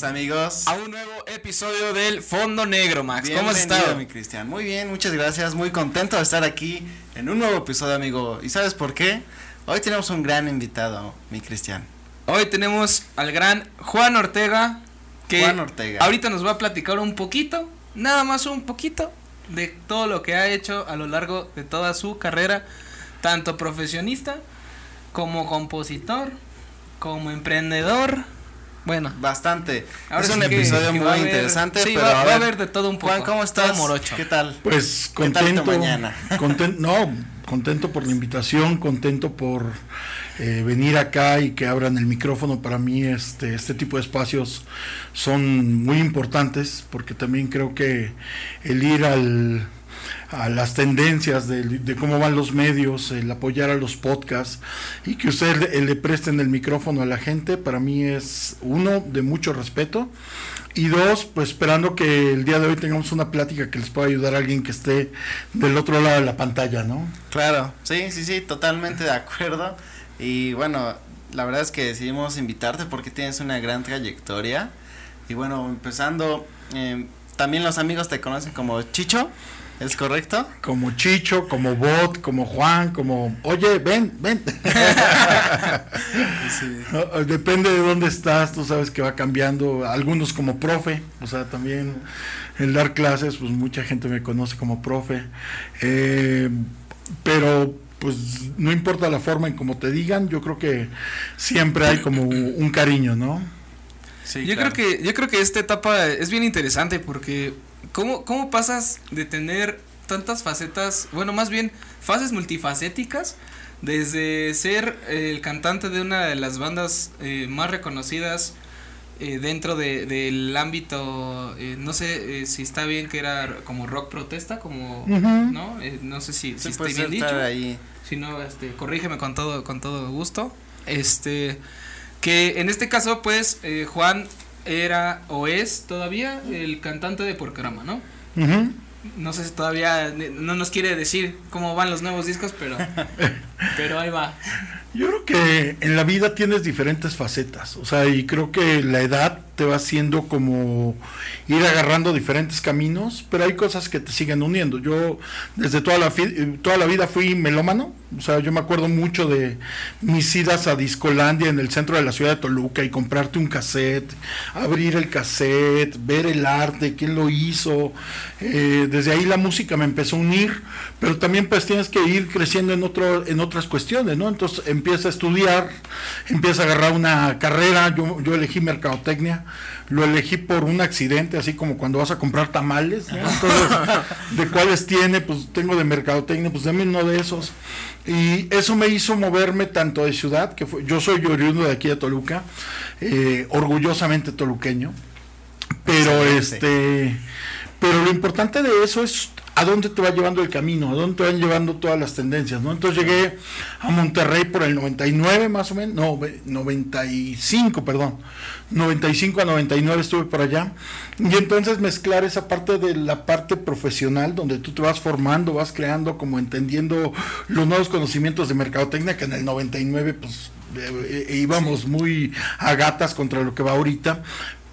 Bienvenidos amigos a un nuevo episodio del Fondo Negro, Max. ¿Cómo has estado? mi Cristian? Muy bien, muchas gracias. Muy contento de estar aquí en un nuevo episodio, amigo. ¿Y sabes por qué? Hoy tenemos un gran invitado, mi Cristian. Hoy tenemos al gran Juan Ortega. Que Juan Ortega. Ahorita nos va a platicar un poquito, nada más un poquito, de todo lo que ha hecho a lo largo de toda su carrera, tanto profesionista como compositor, como emprendedor. Bueno, bastante. es un episodio muy interesante. Sí, va, a haber de todo un poco. Juan, ¿cómo estás? Morocho. ¿Qué tal? Pues contento. mañana? Contento, no, contento por la invitación, contento por eh, venir acá y que abran el micrófono. Para mí este, este tipo de espacios son muy importantes porque también creo que el ir al a las tendencias de, cómo van los medios, el apoyar a los podcasts y que ustedes le, presten el micrófono a la gente, para mí es uno de mucho respeto y dos, pues esperando que el día de hoy tengamos una plática que les pueda ayudar a alguien que esté del otro lado de la pantalla, ¿no? Claro, sí, sí, sí, totalmente de acuerdo. Y bueno, la verdad es que decidimos invitarte porque tienes una gran trayectoria. Y bueno, empezando, eh, también los amigos te conocen como Chicho. ¿Es correcto? Como Chicho, como Bot, como Juan, como, oye, ven, ven. Depende de dónde estás, tú sabes que va cambiando. Algunos como profe, o sea, también el dar clases, pues mucha gente me conoce como profe. Eh, pero pues no importa la forma en cómo te digan, yo creo que siempre hay como un cariño, ¿no? Sí, yo creo que yo creo que esta etapa es bien interesante porque ¿Cómo, ¿Cómo pasas de tener tantas facetas, bueno, más bien fases multifacéticas, desde ser el cantante de una de las bandas eh, más reconocidas eh, dentro de, del ámbito, eh, no sé si está bien que era como rock protesta, como, ¿no? no sé si, si estoy bien dicho. Ahí. Si no, este, corrígeme con todo, con todo gusto. Este, que en este caso, pues, Juan era o es todavía el cantante de Porcarama, ¿no? No sé si todavía no nos quiere decir cómo van los nuevos discos, pero, pero ahí va. Yo creo que en la vida tienes diferentes facetas, o sea, y creo que la edad te va haciendo como ir agarrando diferentes caminos, pero hay cosas que te siguen uniendo. Yo desde toda la, toda la vida fui melómano, o sea, yo me acuerdo mucho de mis idas a Discolandia en el centro de la ciudad de Toluca y comprarte un cassette, abrir el cassette, ver el arte, quién lo hizo. Eh, desde ahí la música me empezó a unir, pero también pues tienes que ir creciendo en, otro, en otras cuestiones, ¿no? Entonces empieza a estudiar, empieza a agarrar una carrera, yo, yo elegí mercadotecnia lo elegí por un accidente, así como cuando vas a comprar tamales, ¿de cuáles tiene? Pues tengo de mercadotecnia, pues dame uno de esos. Y eso me hizo moverme tanto de ciudad, que fue, yo soy oriundo de aquí de Toluca, eh, orgullosamente toluqueño, pero este, pero lo importante de eso es a dónde te va llevando el camino, a dónde te van llevando todas las tendencias, ¿no? Entonces llegué a Monterrey por el 99 más o menos, no, 95, perdón, 95 a 99 estuve por allá, y entonces mezclar esa parte de la parte profesional, donde tú te vas formando, vas creando, como entendiendo los nuevos conocimientos de mercadotecnia, que en el 99 pues eh, eh, íbamos muy a gatas contra lo que va ahorita,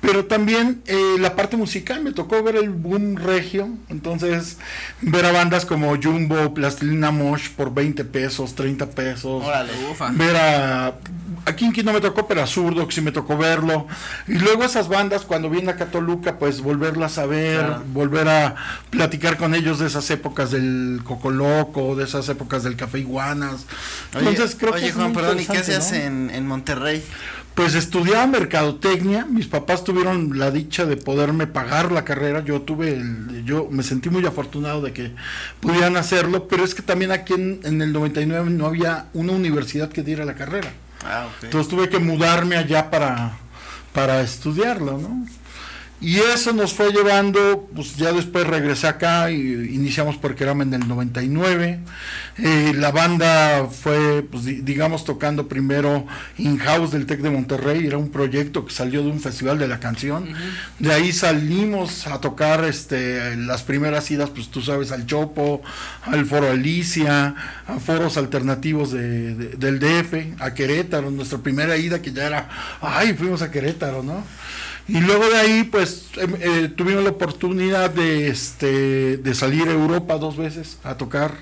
pero también eh, la parte musical, me tocó ver el boom regio, entonces ver a bandas como Jumbo, Plastilina Mosh por 20 pesos, 30 pesos. Órale, ufa. Ver a... Aquí en no me tocó, pero a Zurdo, sí me tocó verlo. Y luego esas bandas, cuando viene a Catoluca, pues volverlas a ver, volver a platicar con ellos de esas épocas del Coco Loco, de esas épocas del Café Iguanas. Entonces creo que... Juan, perdón, ¿y qué hacías en, en Monterrey? Pues estudiaba mercadotecnia, mis papás tuvieron la dicha de poderme pagar la carrera, yo tuve, el, yo me sentí muy afortunado de que pudieran hacerlo, pero es que también aquí en, el 99 no había una universidad que diera la carrera. Ah, Entonces tuve que mudarme allá para, para estudiarlo, ¿no? Y eso nos fue llevando, pues ya después regresé acá y iniciamos porque era en el 99. Eh, la banda fue, pues digamos, tocando primero in-house del TEC de Monterrey, era un proyecto que salió de un festival de la canción. De ahí salimos a tocar este, las primeras idas, pues tú sabes, al Chopo, al Foro Alicia, a foros alternativos de, del DF, a Querétaro, nuestra primera ida que ya era, ay, fuimos a Querétaro, ¿no? Y luego de ahí, pues, em, eh, tuvimos la oportunidad de, este, de salir a Europa dos veces a tocar.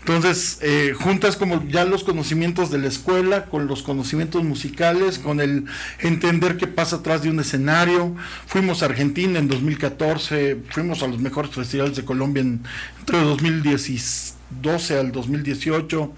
Entonces, eh, juntas como ya los conocimientos de la escuela, con los conocimientos musicales, con el entender qué pasa atrás de un escenario. Fuimos a Argentina en 2014, fuimos a los mejores festivales de Colombia en, entre 2012 al 2018.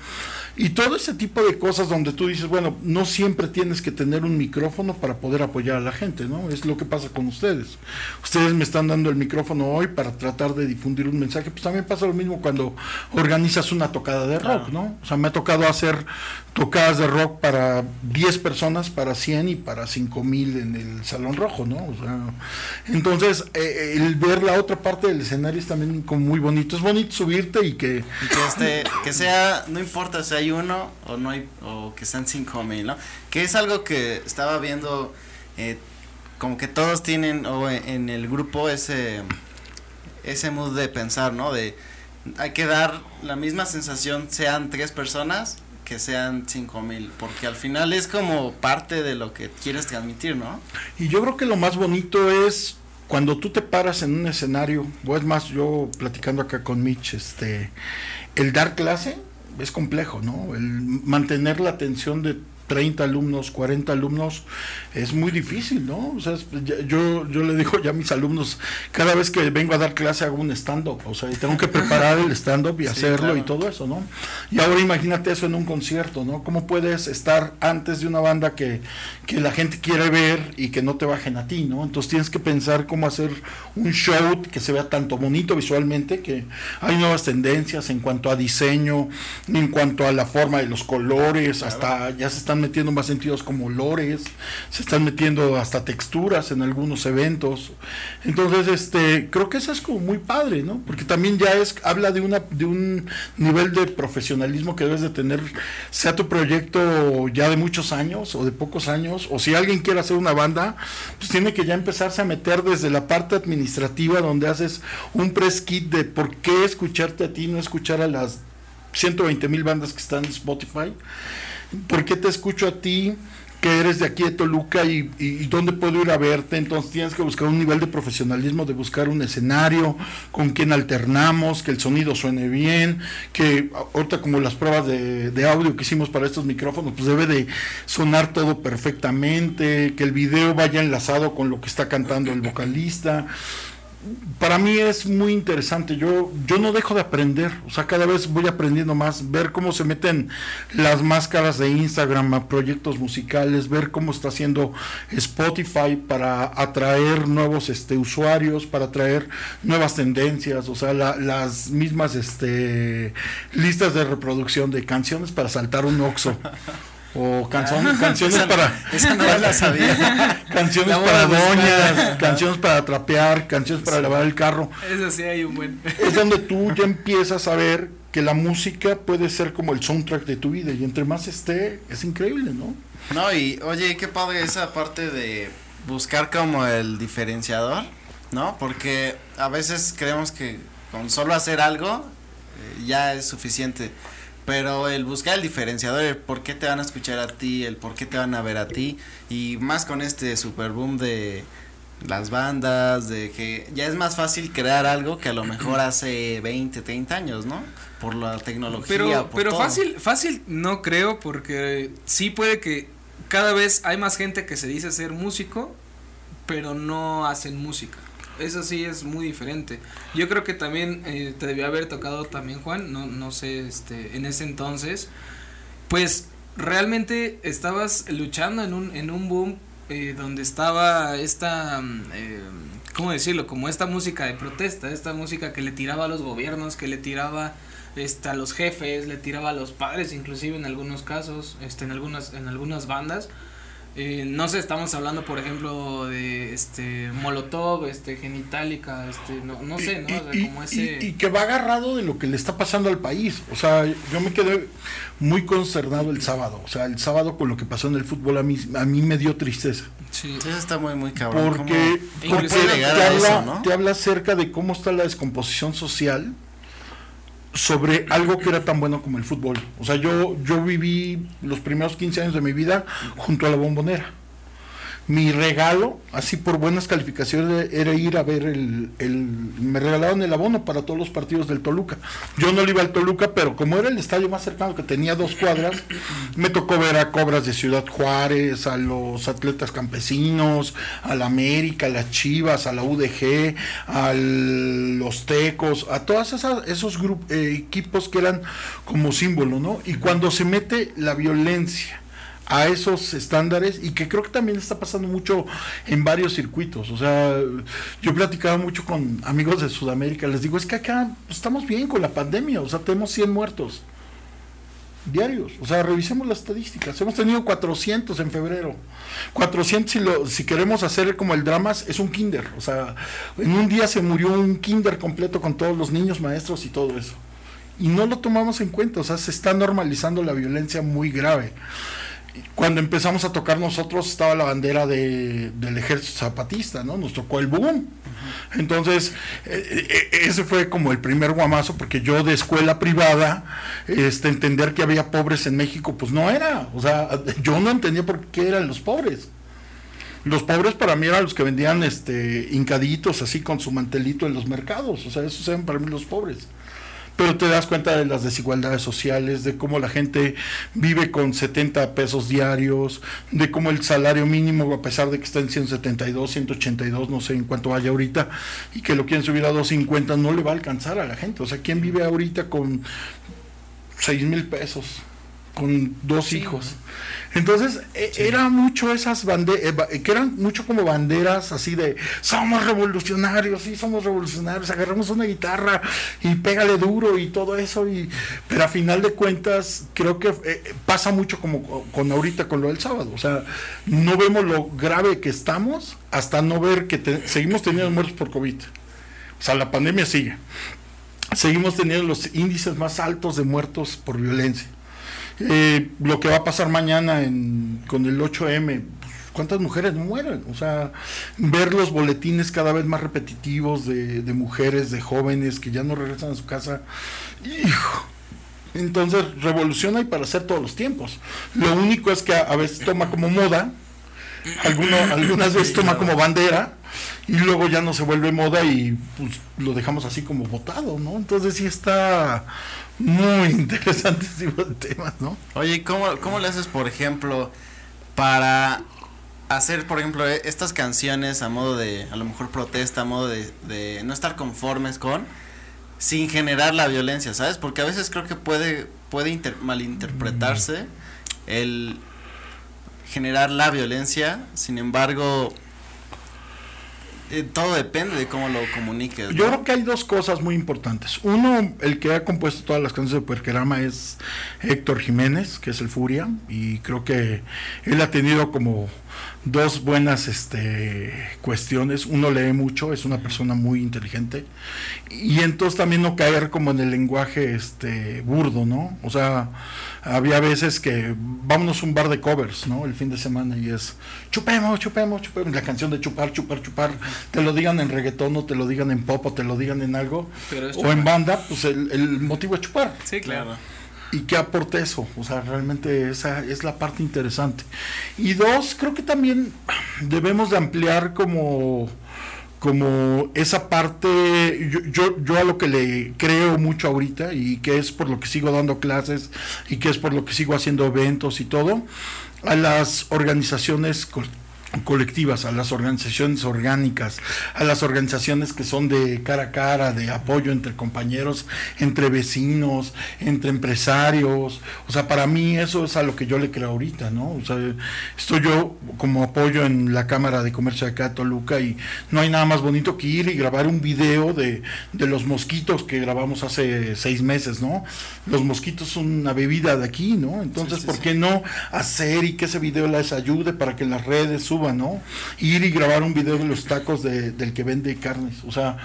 Y todo ese tipo de cosas donde tú dices, bueno, no siempre tienes que tener un micrófono para poder apoyar a la gente, ¿no? Es lo que pasa con ustedes. Ustedes me están dando el micrófono hoy para tratar de difundir un mensaje, pues también pasa lo mismo cuando organizas una tocada de rock, ¿no? O sea, me ha tocado hacer tocadas de rock para 10 personas, para 100 y para 5 mil en el Salón Rojo, ¿no? O sea, entonces, eh, el ver la otra parte del escenario es también como muy bonito. Es bonito subirte y que... que, este, que sea, no importa si hay uno o no hay, o que sean 5 mil, ¿no? Que es algo que estaba viendo, eh, como que todos tienen, o en el grupo, ese, ese mood de pensar, ¿no? De hay que dar la misma sensación, sean tres personas que sean cinco mil, porque al final es como parte de lo que quieres transmitir, ¿no? Y yo creo que lo más bonito es cuando tú te paras en un escenario, o es más, yo platicando acá con Mitch, este, el dar clase es complejo, ¿no? El mantener la atención de 30 alumnos, 40 alumnos, es muy difícil, ¿no? O sea, yo, yo le digo ya a mis alumnos, cada vez que vengo a dar clase hago un stand-up, o sea, y tengo que preparar el stand-up y hacerlo y todo eso, ¿no? Y ahora imagínate eso en un concierto, ¿no? ¿Cómo puedes estar antes de una banda que, que la gente quiere ver y que no te bajen a ti, ¿no? Entonces tienes que pensar cómo hacer un show que se vea tanto bonito visualmente, que hay nuevas tendencias en cuanto a diseño, en cuanto a la forma de los colores, hasta ya se están metiendo más sentidos como olores, se están metiendo hasta texturas en algunos eventos. Entonces, este, creo que eso es como muy padre, ¿no? Porque también ya es, habla de una, de un nivel de profesionalismo que debes de tener, sea tu proyecto ya de muchos años o de pocos años, o si alguien quiere hacer una banda, pues tiene que ya empezarse a meter desde la parte administrativa donde haces un press kit de por qué escucharte a ti, no escuchar a las 120 mil bandas que están en Spotify. ¿Por qué te escucho a ti? que eres de aquí de Toluca y, dónde puedo ir a verte, entonces tienes que buscar un nivel de profesionalismo, de buscar un escenario con quien alternamos, que el sonido suene bien, que ahorita como las pruebas de, de, audio que hicimos para estos micrófonos, pues debe de sonar todo perfectamente, que el video vaya enlazado con lo que está cantando el vocalista para mí es muy interesante. Yo, yo no dejo de aprender. O sea, cada vez voy aprendiendo más. Ver cómo se meten las máscaras de Instagram a proyectos musicales. Ver cómo está haciendo Spotify para atraer nuevos este, usuarios, para atraer nuevas tendencias. O sea, las mismas este, listas de reproducción de canciones para saltar un Oxo. o canciones para canciones para doñas canciones para trapear canciones para lavar el carro. Eso sí hay un buen. Es donde tú ya empiezas a ver que la música puede ser como el soundtrack de tu vida y entre más esté es increíble no no y oye qué padre esa parte de buscar como el diferenciador no porque a veces creemos que con solo hacer algo eh, ya es suficiente pero el buscar el diferenciador, el por qué te van a escuchar a ti, el por qué te van a ver a ti, y más con este super boom de las bandas, de que ya es más fácil crear algo que a lo mejor hace 20, 30 años, ¿no? Por la tecnología. Pero, pero fácil, fácil no creo, porque sí puede que cada vez hay más gente que se dice ser músico, pero no hacen música eso sí es muy diferente. Yo creo que también eh, te debió haber tocado también Juan, no, no sé, este, en ese entonces, pues realmente estabas luchando en un, en un boom eh, donde estaba esta, mm, eh, ¿cómo decirlo? Como esta música de protesta, esta música que le tiraba a los gobiernos, que le tiraba este, a los jefes, le tiraba a los padres, inclusive en algunos casos, este, en algunas, en algunas bandas. Eh, no sé, estamos hablando, por ejemplo, de este Molotov, este Genitalica, este, no, no sé, ¿no? y, como ese... y, que va agarrado de lo que le está pasando al país. O sea, yo me quedé muy concernado el sábado. O sea, el sábado con lo que pasó en el fútbol a mí, a mí me dio tristeza. Sí, eso está muy, muy cabrón. Porque, porque te, habla, te habla acerca de cómo está la descomposición social sobre algo que era tan bueno como el fútbol. O sea, yo, yo viví los primeros 15 años de mi vida junto a la bombonera. Mi regalo, así por buenas calificaciones, era ir a ver el, el, me regalaron el abono para todos los partidos del Toluca. Yo no le iba al Toluca, pero como era el estadio más cercano que tenía dos cuadras, me tocó ver a Cobras de Ciudad Juárez, a los atletas campesinos, a la América, a las Chivas, a la UDG, a los Tecos, a todos esos eh, equipos que eran como símbolo, ¿no? Y cuando se mete la violencia, a esos estándares y que creo que también está pasando mucho en varios circuitos. O sea, yo platicaba mucho con amigos de Sudamérica, les digo, es que acá estamos bien con la pandemia, o sea, tenemos 100 muertos diarios. O sea, revisemos las estadísticas. Hemos tenido 400 en febrero. 400 si, lo, si queremos hacer como el drama es un kinder. O sea, en un día se murió un kinder completo con todos los niños, maestros y todo eso. Y no lo tomamos en cuenta. O sea, se está normalizando la violencia muy grave cuando empezamos a tocar nosotros estaba la bandera de, del ejército zapatista, ¿no? Nos tocó el boom. Entonces, eh, eh, ese fue como el primer guamazo, porque yo de escuela privada, este, entender que había pobres en México, pues no era. O sea, yo no entendía por qué eran los pobres. Los pobres para mí eran los que vendían este hincaditos así con su mantelito en los mercados. O sea, esos eran para mí los pobres pero te das cuenta de las desigualdades sociales, de cómo la gente vive con 70 pesos diarios, de cómo el salario mínimo, a pesar de que está en 172, 182, no sé en cuánto vaya ahorita, y que lo quieren subir a 250, no le va a alcanzar a la gente. O sea, ¿quién vive ahorita con 6 mil pesos? Con dos hijos. Entonces, e, era mucho esas banderas, eh, que eran mucho como banderas así de, somos revolucionarios, sí, somos revolucionarios, agarramos una guitarra y pégale duro y todo eso, y, pero a final de cuentas creo que eh, pasa mucho como con ahorita con lo del sábado, o sea, no vemos lo grave que estamos hasta no ver que seguimos teniendo muertos por COVID. O sea, la pandemia sigue. Seguimos teniendo los índices más altos de muertos por violencia eh, lo que va a pasar mañana con el 8M, ¿cuántas mujeres mueren? O sea, ver los boletines cada vez más repetitivos de, mujeres, de jóvenes que ya no regresan a su casa, hijo. Entonces, revolución hay para hacer todos los tiempos. Lo único es que a, veces toma como moda, algunas veces toma como bandera, y luego ya no se vuelve moda y pues lo dejamos así como votado, ¿no? Entonces sí está muy interesante tipo de temas, ¿no? Oye, ¿cómo, ¿cómo le haces, por ejemplo, para hacer, por ejemplo, e, estas canciones a modo de, a lo mejor protesta, a modo de, de no estar conformes con, sin generar la violencia, ¿sabes? Porque a veces creo que puede, puede malinterpretarse el generar la violencia, sin embargo, eh, todo depende de cómo lo comuniques. Yo creo que hay dos cosas muy importantes. Uno, el que ha compuesto todas las canciones de Puerquerama es Héctor Jiménez, que es el Furia, y creo que él ha tenido como dos buenas este, cuestiones. Uno lee mucho, es una persona muy inteligente. Y entonces también no caer como en el lenguaje este, burdo, ¿no? O sea, había veces que vámonos a un bar de covers, ¿no? El fin de semana y es chupemos, chupemos, chupemos. La canción de chupar, chupar, chupar. Te lo digan en reggaetón o te lo digan en pop o te lo digan en algo. o en banda, pues el, el motivo es chupar. Sí, claro y qué aporte eso. O sea, realmente esa es la parte interesante. Y dos, creo que también debemos de ampliar como como esa parte, yo, yo, yo, a lo que le creo mucho ahorita y que es por lo que sigo dando clases y que es por lo que sigo haciendo eventos y todo, a las organizaciones colectivas, a las organizaciones orgánicas, a las organizaciones que son de cara a cara, de apoyo entre compañeros, entre vecinos, entre empresarios. O sea, para mí eso es a lo que yo le creo ahorita, ¿no? O sea, estoy yo como apoyo en la Cámara de Comercio de acá Toluca y no hay nada más bonito que ir y grabar un video de, de los mosquitos que grabamos hace seis meses, ¿no? Los mosquitos son una bebida de aquí, ¿no? Entonces, ¿por qué no hacer y que ese video les ayude para que las redes suban Ir y grabar un video de los tacos del que vende carnes. O sea,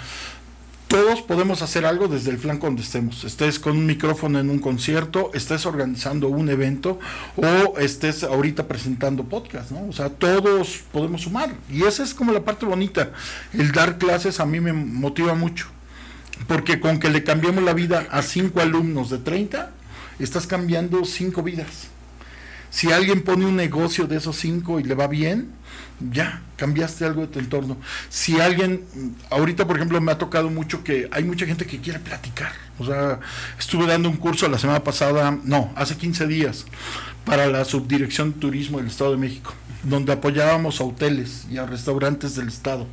todos podemos hacer algo desde el flanco donde estemos. Estés con un micrófono en un concierto, estés organizando un evento o estés ahorita presentando podcast. O sea, todos podemos sumar. Y esa es como la parte bonita. El dar clases a mí me motiva mucho. Porque con que le cambiemos la vida a cinco alumnos de 30, estás cambiando cinco vidas Si alguien pone un negocio de esos cinco y le va bien, ya, cambiaste algo de tu entorno. Si alguien, ahorita por ejemplo me ha tocado mucho que hay mucha gente que quiere platicar. O sea, estuve dando un curso la semana pasada, no, hace 15 días, para la Subdirección de Turismo del Estado de México, donde apoyábamos a hoteles y a restaurantes del Estado.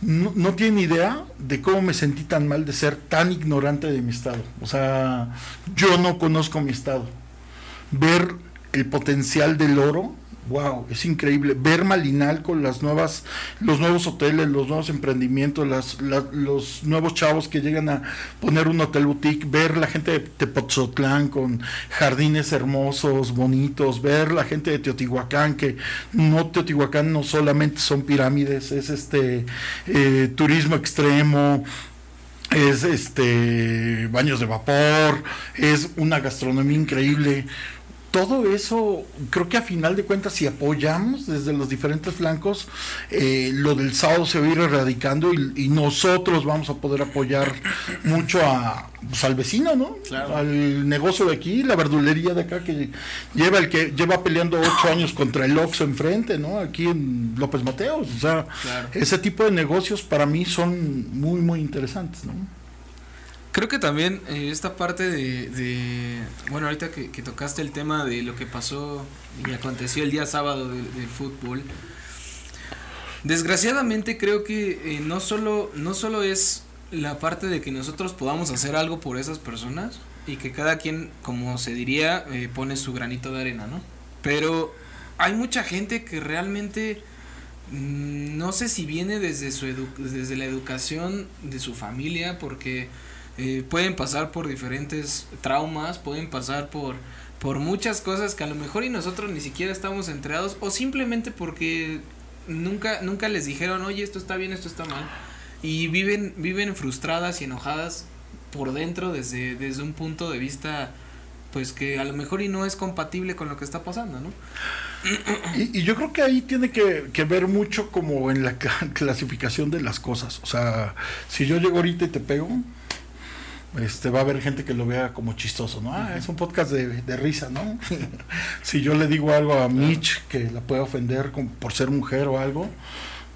No, no tienen idea de cómo me sentí tan mal de ser tan ignorante de mi Estado. O sea, yo no conozco mi Estado. Ver el potencial del oro wow, es increíble ver Malinal con las nuevas, los nuevos hoteles, los nuevos emprendimientos, las, los nuevos chavos que llegan a poner un hotel boutique, ver la gente de Tepoztlán con jardines hermosos, bonitos, ver la gente de Teotihuacán, que no Teotihuacán no solamente son pirámides, es este eh, turismo extremo, es este baños de vapor, es una gastronomía increíble todo eso, creo que a final de cuentas, si apoyamos desde los diferentes flancos, eh, lo del sábado se va a ir erradicando y, nosotros vamos a poder apoyar mucho a, pues, al vecino, ¿no? Al negocio de aquí, la verdulería de acá que lleva el que lleva peleando ocho años contra el Oxxo enfrente, ¿no? Aquí en López Mateos, o sea, ese tipo de negocios para mí son muy, muy interesantes, ¿no? Creo que también eh, esta parte de, bueno, ahorita que, tocaste el tema de lo que pasó y aconteció el día sábado del fútbol, desgraciadamente creo que eh, no, solo, no solo es la parte de que nosotros podamos hacer algo por esas personas y que cada quien, como se diría, eh, pone su granito de arena, ¿no? Pero hay mucha gente que realmente mm, no sé si viene desde, su desde la educación de su familia, porque eh, pueden pasar por diferentes traumas, pueden pasar por, por muchas cosas que a lo mejor y nosotros ni siquiera estamos enterados o simplemente porque nunca, nunca les dijeron, oye, esto está bien, esto está mal. Y viven, viven frustradas y enojadas por dentro desde, desde un punto de vista pues que a lo mejor y no es compatible con lo que está pasando, ¿no? Y, y yo creo que ahí tiene que, que, ver mucho como en la clasificación de las cosas. O sea, si yo llego ahorita y te pego, este va a haber gente que lo vea como chistoso, ¿no? Ah, es un podcast de, de risa, ¿no? si yo le digo algo a Mitch que la puede ofender por ser mujer o algo,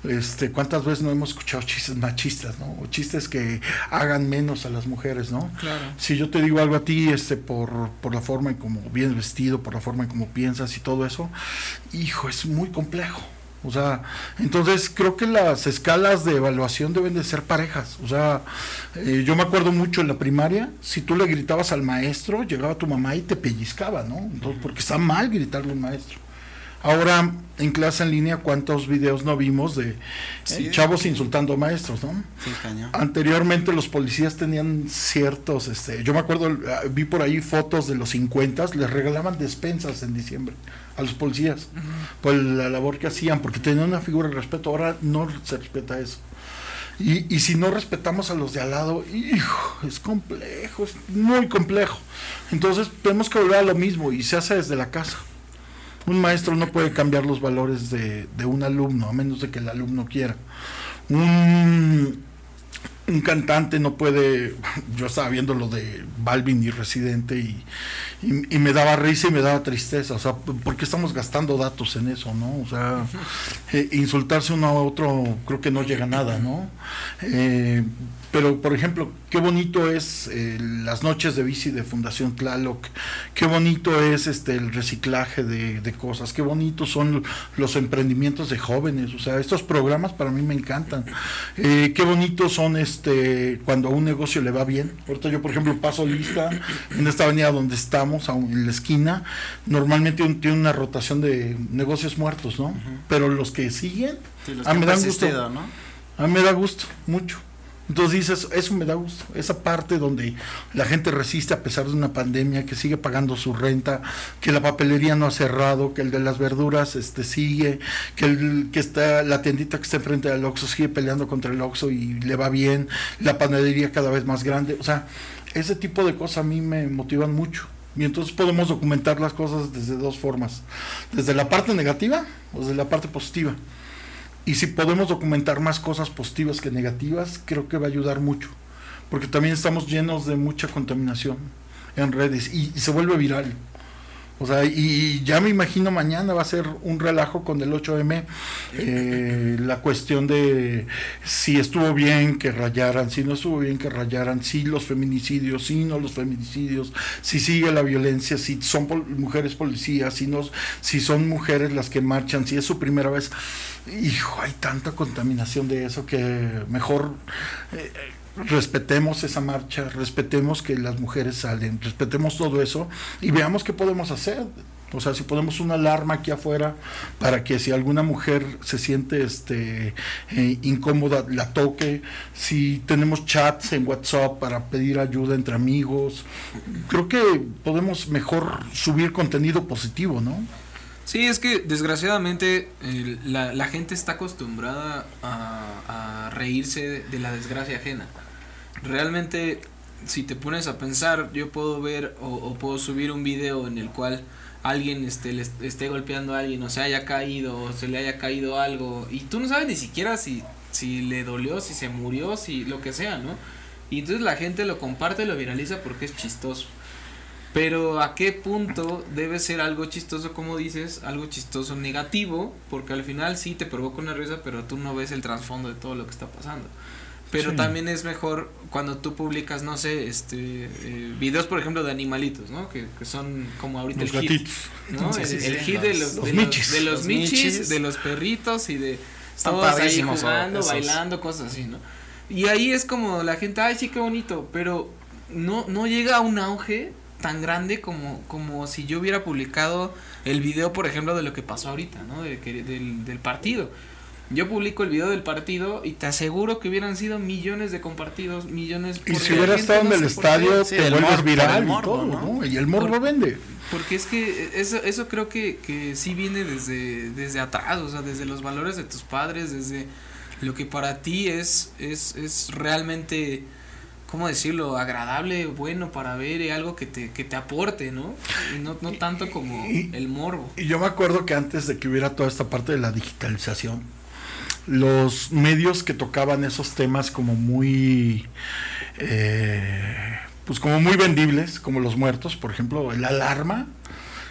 este, ¿cuántas veces no hemos escuchado chistes machistas, ¿no? O chistes que hagan menos a las mujeres, ¿no? Claro. Si yo te digo algo a ti, este, por, por la forma en como vienes vestido, por la forma en como piensas y todo eso, hijo, es muy complejo. O sea, entonces creo que las escalas de evaluación deben de ser parejas. O sea, eh, yo me acuerdo mucho en la primaria, si tú le gritabas al maestro, llegaba tu mamá y te pellizcaba, ¿no? Entonces, porque está mal gritarle al maestro. Ahora, en clase en línea, ¿cuántos videos no vimos de eh, chavos insultando a maestros, no? Sí, Anteriormente los policías tenían ciertos, este, yo me acuerdo, ah, vi por ahí fotos de los 50, les regalaban despensas en diciembre a los policías por la labor que hacían, porque tenían una figura de respeto, ahora no se respeta eso. Y, y si no respetamos a los de al lado, hijo, es complejo, es muy complejo. Entonces tenemos que volver a lo mismo y se hace desde la casa. Un maestro no puede cambiar los valores de, de un alumno, a menos de que el alumno quiera. Un, un cantante no puede, yo estaba viendo lo de Balvin y Residente y, y, me daba risa y me daba tristeza, o sea, porque estamos gastando datos en eso, ¿no? O sea, eh, insultarse uno a otro creo que no llega a nada, ¿no? Eh, pero, por ejemplo, qué bonito es eh, las noches de bici de Fundación Tlaloc, qué bonito es este el reciclaje de, de, cosas, qué bonitos son los emprendimientos de jóvenes, o sea, estos programas para mí me encantan. Eh, qué bonitos son este cuando a un negocio le va bien. Ahorita yo, por ejemplo, paso lista en esta avenida donde estamos, en la esquina, normalmente tiene una rotación de negocios muertos, ¿no? Pero los que siguen, a mí me dan gusto. ¿no? A mí me da gusto, mucho. Entonces dices, eso me da gusto, esa parte donde la gente resiste a pesar de una pandemia, que sigue pagando su renta, que la papelería no ha cerrado, que el de las verduras este sigue, que el que está la tiendita que está enfrente del Oxxo sigue peleando contra el Oxxo y le va bien, la panadería cada vez más grande, o sea, ese tipo de cosas a mí me motivan mucho. Y entonces podemos documentar las cosas desde dos formas, desde la parte negativa o desde la parte positiva. Y si podemos documentar más cosas positivas que negativas, creo que va a ayudar mucho. Porque también estamos llenos de mucha contaminación en redes y, se vuelve viral. O sea, y ya me imagino mañana va a ser un relajo con el 8M, eh, la cuestión de si estuvo bien que rayaran, si no estuvo bien que rayaran, si los feminicidios, si no los feminicidios, si sigue la violencia, si son mujeres policías, si, no, si son mujeres las que marchan, si es su primera vez. Hijo, hay tanta contaminación de eso que mejor... Eh, respetemos esa marcha, respetemos que las mujeres salen, respetemos todo eso y veamos qué podemos hacer. O sea, si ponemos una alarma aquí afuera para que si alguna mujer se siente este eh, incómoda la toque, si tenemos chats en WhatsApp para pedir ayuda entre amigos, creo que podemos mejor subir contenido positivo, ¿no? Sí, es que desgraciadamente la, gente está acostumbrada a reírse de la desgracia ajena realmente si te pones a pensar, yo puedo ver o, puedo subir un video en el cual alguien este, le esté golpeando a alguien o se haya caído o se le haya caído algo y tú no sabes ni siquiera si, si le dolió, si se murió, si lo que sea, ¿no? Y entonces la gente lo comparte, lo viraliza porque es chistoso. Pero a qué punto debe ser algo chistoso, como dices, algo chistoso negativo, porque al final sí te provoca una risa, pero tú no ves el trasfondo de todo lo que está pasando. Pero también es mejor cuando tú publicas, no sé, este, eh, videos, por ejemplo, de animalitos, ¿no? Que, que son como ahorita el hit, ¿no? el, hit de los, de michis. de los, michis, de los perritos y de todos ahí jugando, bailando, cosas así, ¿no? Y ahí es como la gente, ay, sí, qué bonito, pero no, no llega a un auge tan grande como, como si yo hubiera publicado el video, por ejemplo, de lo que pasó ahorita, ¿no? De, del, del partido yo publico el video del partido y te aseguro que hubieran sido millones de compartidos, millones. Y si hubiera estado en el estadio, te vuelves viral y todo, ¿no? Y el morbo vende. Porque es que eso, eso creo que, que sí viene desde, desde atrás, o sea, desde los valores de tus padres, desde lo que para ti es, es, es realmente, ¿cómo decirlo? Agradable, bueno para ver, y algo que te, que te aporte, ¿no? Y no, no tanto como el morbo. Y yo me acuerdo que antes de que hubiera toda esta parte de la digitalización, los medios que tocaban esos temas como muy eh, pues como muy vendibles como los muertos por ejemplo el alarma.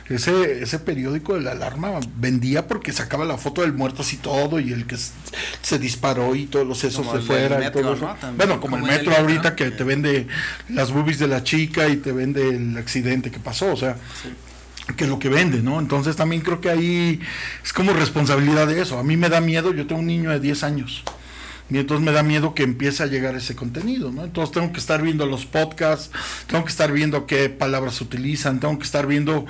Ese, ese periódico de la alarma vendía porque sacaba la foto del muerto así todo y el que se disparó y todos los sesos de fuera y todo eso. Bueno, como, el metro ahorita que te vende las boobies de la chica y te vende el accidente que pasó, o sea, que es lo que vende, ¿no? Entonces también creo que ahí es como responsabilidad de eso. A mí me da miedo, yo tengo un niño de 10 años. Y entonces me da miedo que empiece a llegar ese contenido, ¿no? Entonces tengo que estar viendo los podcasts, tengo que estar viendo qué palabras utilizan, tengo que estar viendo,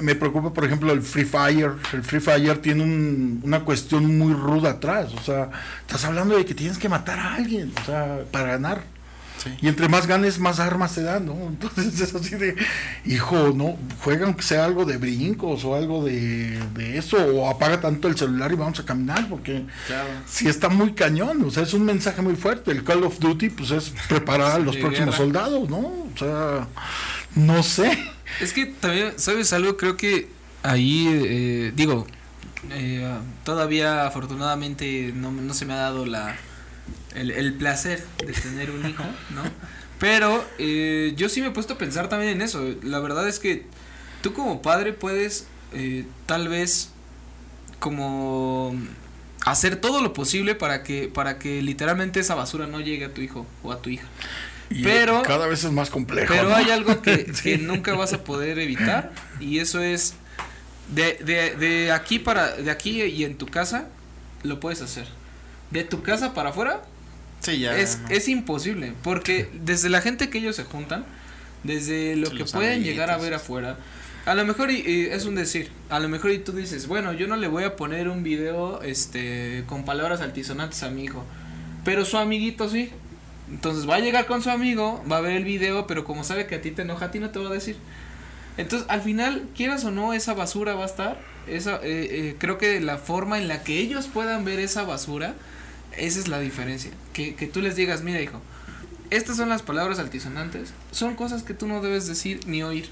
me preocupa por ejemplo el Free Fire, el Free Fire tiene un, una cuestión muy ruda atrás, o sea, estás hablando de que tienes que matar a alguien, o sea, para ganar. Y entre más ganes, más armas te dan, ¿no? Entonces es así de, hijo, no, juega aunque sea algo de brincos o algo de, eso, o apaga tanto el celular y vamos a caminar, porque si está muy cañón, o sea, es un mensaje muy fuerte. El Call of Duty, pues es preparar a los próximos soldados, ¿no? O sea, no sé. Es que también, ¿sabes algo? Creo que ahí, eh, digo, eh, todavía afortunadamente no, no se me ha dado la el, el placer de tener un hijo, ¿no? Pero eh, yo sí me he puesto a pensar también en eso. La verdad es que tú como padre puedes eh, tal vez como hacer todo lo posible para que para que literalmente esa basura no llegue a tu hijo o a tu hija. pero cada vez es más complejo. Pero hay algo que, que, nunca vas a poder evitar y eso es de, de, de aquí para de aquí y en tu casa lo puedes hacer. De tu casa para afuera es, es imposible, porque desde la gente que ellos se juntan, desde lo que pueden llegar a ver afuera, a lo mejor y, es un decir, a lo mejor y tú dices, bueno, yo no le voy a poner un video este con palabras altisonantes a mi hijo, pero su amiguito sí. Entonces va a llegar con su amigo, va a ver el video, pero como sabe que a ti te enoja, a ti no te va a decir. Entonces, al final, quieras o no, esa basura va a estar. Esa, eh, eh, creo que la forma en la que ellos puedan ver esa basura esa es la diferencia. Que, que tú les digas, mira hijo, estas son las palabras altisonantes. Son cosas que tú no debes decir ni oír.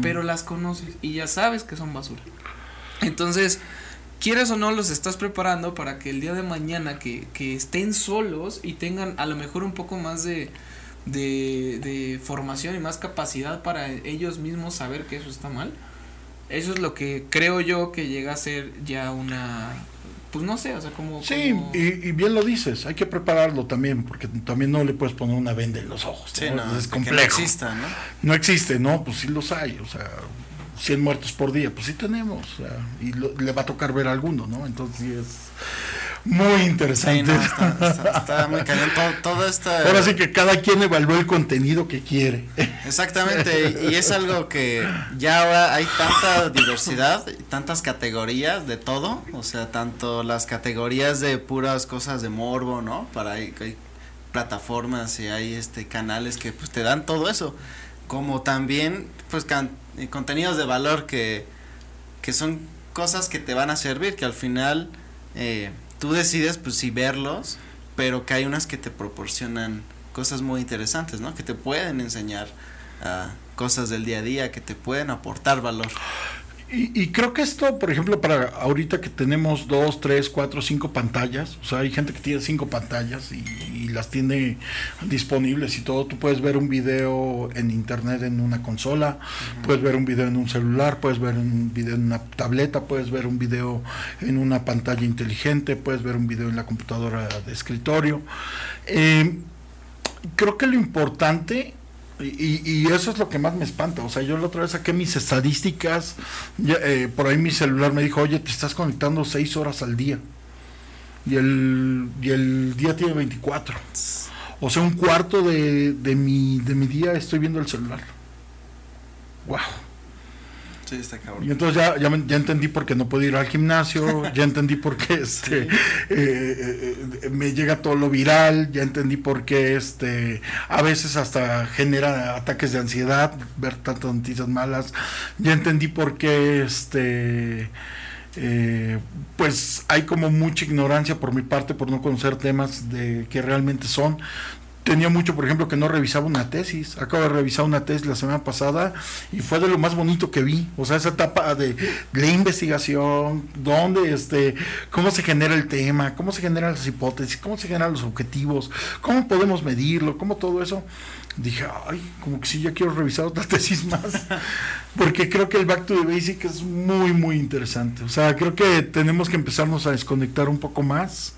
Pero las conoces y ya sabes que son basura. Entonces, quieras o no, los estás preparando para que el día de mañana que, que estén solos y tengan a lo mejor un poco más de, de, de formación y más capacidad para ellos mismos saber que eso está mal Eso es lo que creo yo que llega a ser ya una pues no sé, o sea, como... Sí, Y, bien lo dices, hay que prepararlo también, porque también no le puedes poner una venda en los ojos. Sí, ¿no? es complejo. No exista, ¿no? No existe, ¿no? Pues sí los hay, o sea, 100 muertos por día, pues sí tenemos, o sea, y le va a tocar ver alguno, ¿no? Entonces sí es muy interesante. está, muy. Todo, Ahora sí que cada quien evalúa el contenido que quiere. Exactamente, y es algo que ya ahora hay tanta diversidad, tantas categorías de todo, o sea, tanto las categorías de puras cosas de morbo, ¿no? Para hay, hay plataformas y hay este canales que pues te dan todo eso, como también pues contenidos de valor que, que son cosas que te van a servir, que al final eh, tú decides pues si verlos, pero que hay unas que te proporcionan cosas muy interesantes, ¿no? Que te pueden enseñar uh, cosas del día a día, que te pueden aportar valor. Y, creo que esto, por ejemplo, para ahorita que tenemos dos, tres, cuatro, cinco pantallas, o sea, hay gente que tiene cinco pantallas y, las tiene disponibles y todo. Tú puedes ver un video en internet en una consola, puedes ver un video en un celular, puedes ver un video en una tableta, puedes ver un video en una pantalla inteligente, puedes ver un video en la computadora de escritorio. Eh, creo que lo importante y, eso es lo que más me espanta. O sea, yo la otra vez saqué mis estadísticas. Eh, por ahí mi celular me dijo, oye, te estás conectando seis horas al día. Y el, y el día tiene 24. O sea, un cuarto de, de, mi, de mi día estoy viendo el celular. ¡Wow! Y entonces ya, ya, ya, entendí por qué no puedo ir al gimnasio, ya entendí por qué este, eh, eh, me llega todo lo viral, ya entendí por qué este, a veces hasta genera ataques de ansiedad ver tantas noticias malas, ya entendí por qué este, eh, pues hay como mucha ignorancia por mi parte por no conocer temas de que realmente son tenía mucho, por ejemplo, que no revisaba una tesis. Acabo de revisar una tesis la semana pasada y fue de lo más bonito que vi. O sea, esa etapa de la investigación, dónde, este, cómo se genera el tema, cómo se generan las hipótesis, cómo se generan los objetivos, cómo podemos medirlo, cómo todo eso. Dije, ay, como que sí, ya quiero revisar otra tesis más. Porque creo que el Back to the Basic es muy, muy interesante. O sea, creo que tenemos que empezarnos a desconectar un poco más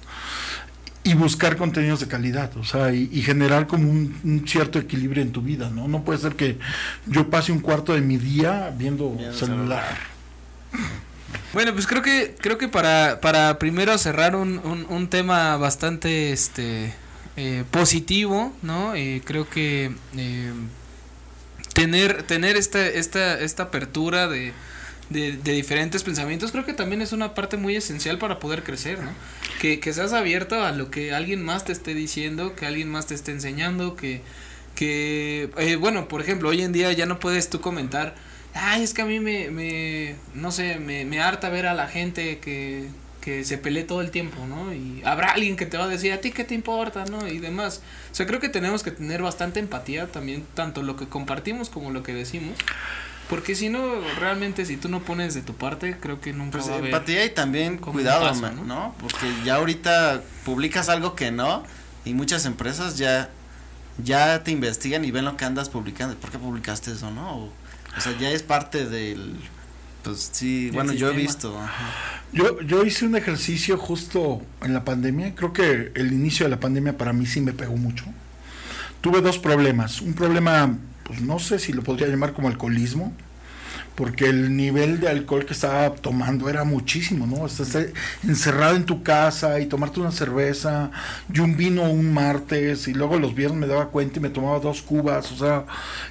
y buscar contenidos de calidad, o sea, y, generar como un, cierto equilibrio en tu vida, ¿no? No puede ser que yo pase un cuarto de mi día viendo celular. Bueno, pues creo que creo que para, para primero cerrar un, un, tema bastante este eh, positivo, ¿no? Eh, creo que eh, tener tener esta esta esta apertura de de, diferentes pensamientos, creo que también es una parte muy esencial para poder crecer, ¿no? Que, que seas abierto a lo que alguien más te esté diciendo, que alguien más te esté enseñando, que, que eh, bueno, por ejemplo, hoy en día ya no puedes tú comentar, ay, es que a mí me, me no sé, me, me harta ver a la gente que, que se pelee todo el tiempo, ¿no? Y habrá alguien que te va a decir, a ti qué te importa, ¿no? Y demás. O sea, creo que tenemos que tener bastante empatía también, tanto lo que compartimos como lo que decimos. Porque si no, realmente si tú no pones de tu parte, creo que nunca pues va a haber empatía y también cuidado, ¿no? Porque ya ahorita publicas algo que no y muchas empresas ya ya te investigan y ven lo que andas publicando. ¿Por qué publicaste eso, no? O, sea, ya es parte del pues sí, bueno, yo he visto. Yo yo hice un ejercicio justo en la pandemia, creo que el inicio de la pandemia para mí sí me pegó mucho. Tuve dos problemas, un problema pues no sé si lo podría llamar como alcoholismo, porque el nivel de alcohol que estaba tomando era muchísimo, ¿no? Estás encerrado en tu casa y tomarte una cerveza y un vino un martes y luego los viernes me daba cuenta y me tomaba dos cubas, o sea,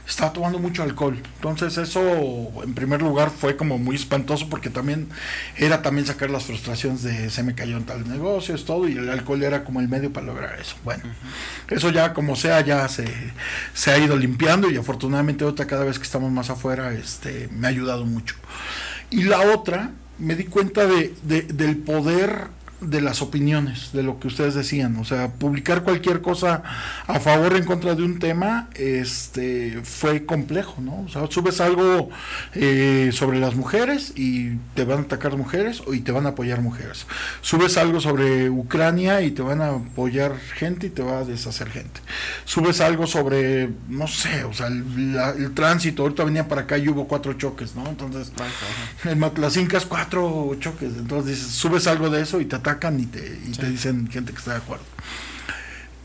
estaba tomando mucho alcohol. Entonces eso en primer lugar fue como muy espantoso porque también era también sacar las frustraciones de se me cayó en tal negocio, es todo y el alcohol era como el medio para lograr eso. Bueno, eso ya como sea ya se, se ha ido limpiando y afortunadamente otra cada vez que estamos más afuera este me ayudado mucho. Y la otra, me di cuenta de, del poder de las opiniones, de lo que ustedes decían, o sea, publicar cualquier cosa a favor o en contra de un tema, este, fue complejo, ¿no? O sea, subes algo eh, sobre las mujeres y te van a atacar mujeres y te van a apoyar mujeres. Subes algo sobre Ucrania y te van a apoyar gente y te va a deshacer gente. Subes algo sobre, no sé, o sea, el, tránsito, ahorita venía para acá y hubo cuatro choques, ¿no? Entonces, en las incas cuatro choques, entonces dices, subes algo de eso y te atacan y te, y te dicen gente que está de acuerdo.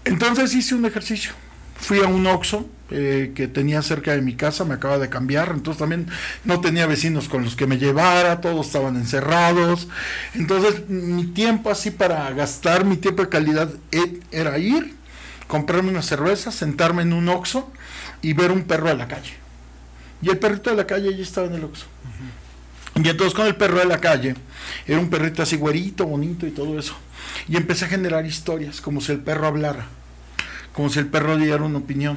Entonces hice un ejercicio. Fui a un Oxxo eh, que tenía cerca de mi casa, me acaba de cambiar, entonces también no tenía vecinos con los que me llevara, todos estaban encerrados. Entonces mi tiempo así para gastar, mi tiempo de calidad e, era ir, comprarme una cerveza, sentarme en un Oxxo y ver un perro de la calle. Y el perrito de la calle ya estaba en el Oxxo. Y entonces con el perro de la calle, era un perrito así güerito, bonito y todo eso. Y empecé a generar historias, como si el perro hablara, como si el perro diera una opinión.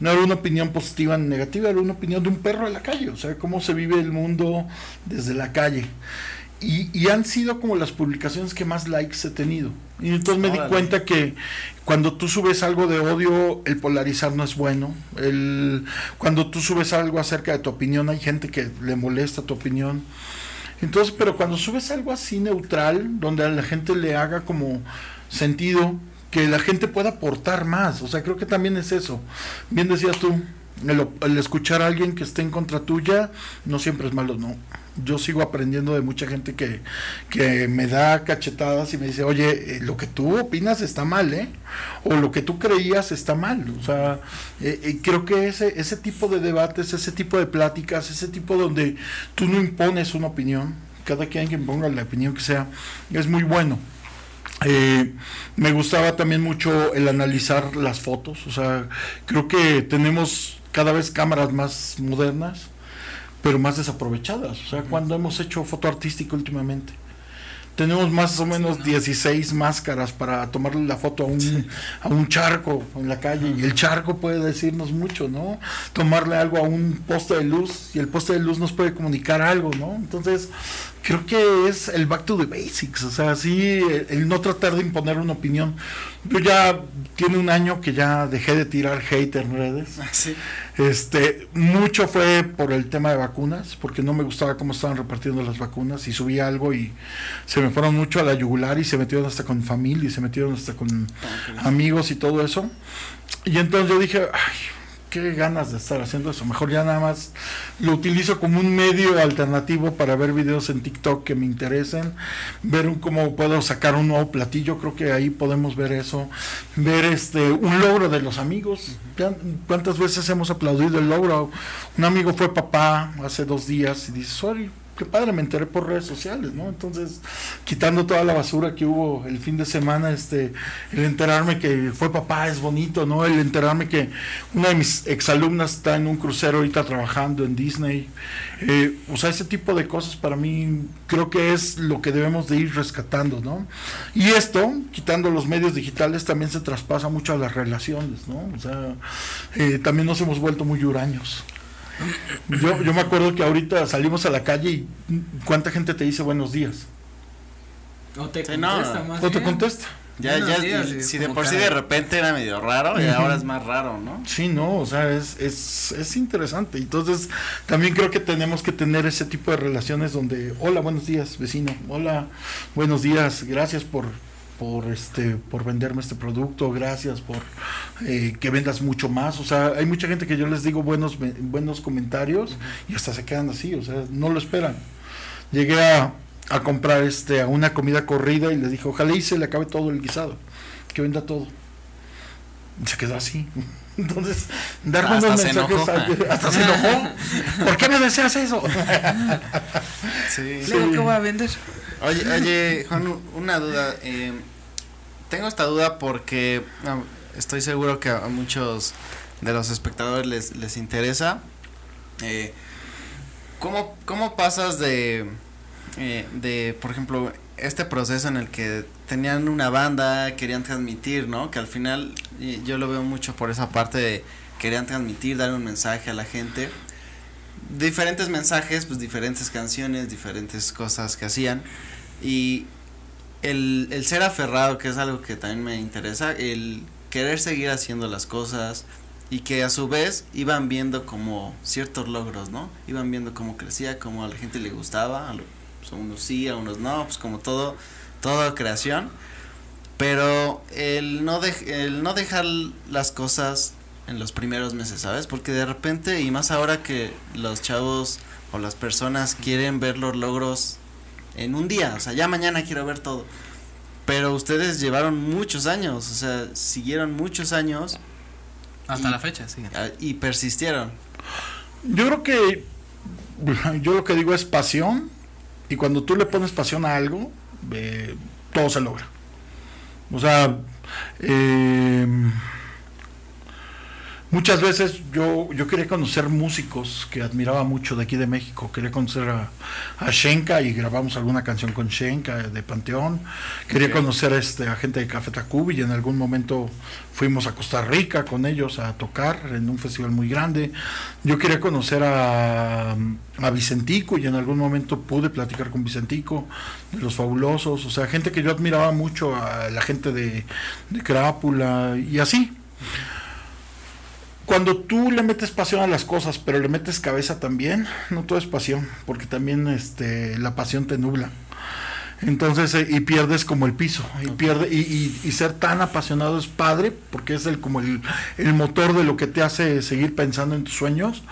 No era una opinión positiva ni negativa, era una opinión de un perro de la calle, o sea, cómo se vive el mundo desde la calle. Y, han sido como las publicaciones que más likes he tenido. Y entonces me di cuenta que cuando tú subes algo de odio, el polarizar no es bueno. El, cuando tú subes algo acerca de tu opinión, hay gente que le molesta tu opinión. Entonces, pero cuando subes algo así neutral, donde a la gente le haga como sentido, que la gente pueda aportar más. O sea, creo que también es eso. Bien decías tú, el, escuchar a alguien que esté en contra tuya no siempre es malo, no. Yo sigo aprendiendo de mucha gente que, que me da cachetadas y me dice, oye, eh, lo que tú opinas está mal, ¿eh? O lo que tú creías está mal. O sea, eh, eh, creo que ese, ese tipo de debates, ese tipo de pláticas, ese tipo donde tú no impones una opinión, cada quien que ponga la opinión que sea, es muy bueno. me gustaba también mucho el analizar las fotos, o sea, creo que tenemos cada vez cámaras más modernas, pero más desaprovechadas. O sea, cuando hemos hecho foto artística últimamente. Tenemos más o menos 16 máscaras para tomarle la foto a un, a un charco en la calle y el charco puede decirnos mucho, ¿no? Tomarle algo a un poste de luz y el poste de luz nos puede comunicar algo, ¿no? Entonces, creo que es el back to the basics, o sea, sí, el, no tratar de imponer una opinión. Yo ya tiene un año que ya dejé de tirar hate en redes. Sí. Este, mucho fue por el tema de vacunas, porque no me gustaba cómo estaban repartiendo las vacunas y subí algo y se me fueron mucho a la yugular y se metieron hasta con familia y se metieron hasta con ah, amigos y todo eso. Y entonces yo dije, ay, qué ganas de estar haciendo eso. Mejor ya nada más lo utilizo como un medio alternativo para ver videos en TikTok que me interesen, ver cómo puedo sacar un nuevo platillo, creo que ahí podemos ver eso, ver este un logro de los amigos. ¿Cuántas veces hemos aplaudido el logro? Un amigo fue papá hace dos días y dice, sorry, qué padre, me enteré por redes sociales, ¿no? Entonces, quitando toda la basura que hubo el fin de semana, este, el enterarme que fue papá es bonito, ¿no? El enterarme que una de mis exalumnas está en un crucero ahorita trabajando en Disney. Eh, o sea, ese tipo de cosas para mí creo que es lo que debemos de ir rescatando, ¿no? Y esto, quitando los medios digitales, también se traspasa mucho a las relaciones, ¿no? O sea, eh, también nos hemos vuelto muy huraños. Yo, yo me acuerdo que ahorita salimos a la calle y cuánta gente te dice buenos días. O te contesta O te contesta. Ya, ya, si de por sí de repente era medio raro y ahora es más raro, ¿no? Sí, no, o sea, es, es, es interesante. Entonces, también creo que tenemos que tener ese tipo de relaciones donde, hola, buenos días, vecino, hola, buenos días, gracias por, por este por venderme este producto gracias por eh, que vendas mucho más. O sea hay mucha gente que yo les digo buenos buenos comentarios y hasta se quedan así o sea no lo esperan. Llegué a, a comprar este a una comida corrida y les dije ojalá y se le acabe todo el guisado que venda todo y se quedó así entonces dar hasta mensajes hasta se enojó ¿por qué me deseas eso? sí. luego qué voy a vender Oye, oye, Juan, una duda. Eh, tengo esta duda porque estoy seguro que a muchos de los espectadores les, les interesa. Eh, ¿cómo, ¿Cómo pasas de, eh, de, por ejemplo, este proceso en el que tenían una banda, querían transmitir, ¿no? Que al final yo lo veo mucho por esa parte de querían transmitir, dar un mensaje a la gente. Diferentes mensajes, pues diferentes canciones, diferentes cosas que hacían. Y el, el ser aferrado, que es algo que también me interesa, el querer seguir haciendo las cosas y que a su vez iban viendo como ciertos logros, ¿no? Iban viendo cómo crecía, cómo a la gente le gustaba, a, pues, unos sí, a unos no, pues como todo, toda creación, pero el no, el no dejar las cosas en los primeros meses, ¿sabes? Porque de repente, y más ahora que los chavos o las personas quieren ver los logros en un día, o sea, ya mañana quiero ver todo. Pero ustedes llevaron muchos años, o sea, siguieron muchos años. Hasta la fecha, sí. Y persistieron. Yo creo que, yo lo que digo es pasión, y cuando tú le pones pasión a algo, eh, todo se logra. O sea, eh, Muchas veces yo, yo quería conocer músicos que admiraba mucho de aquí de México. Quería conocer a, a Shenka y grabamos alguna canción con Shenka de Panteón. Quería conocer este, a gente de Café Tacuba y en algún momento fuimos a Costa Rica con ellos a tocar en un festival muy grande. Yo quería conocer a, a Vicentico y en algún momento pude platicar con Vicentico de los fabulosos. O sea, gente que yo admiraba mucho, a la gente de, de Crápula y así cuando tú le metes pasión a las cosas, pero le metes cabeza también, no todo es pasión, porque también este, la pasión te nubla. Entonces, eh, y pierdes como el piso, y, pierde, y, y, ser tan apasionado es padre, porque es el, como el, el, motor de lo que te hace seguir pensando en tus sueños,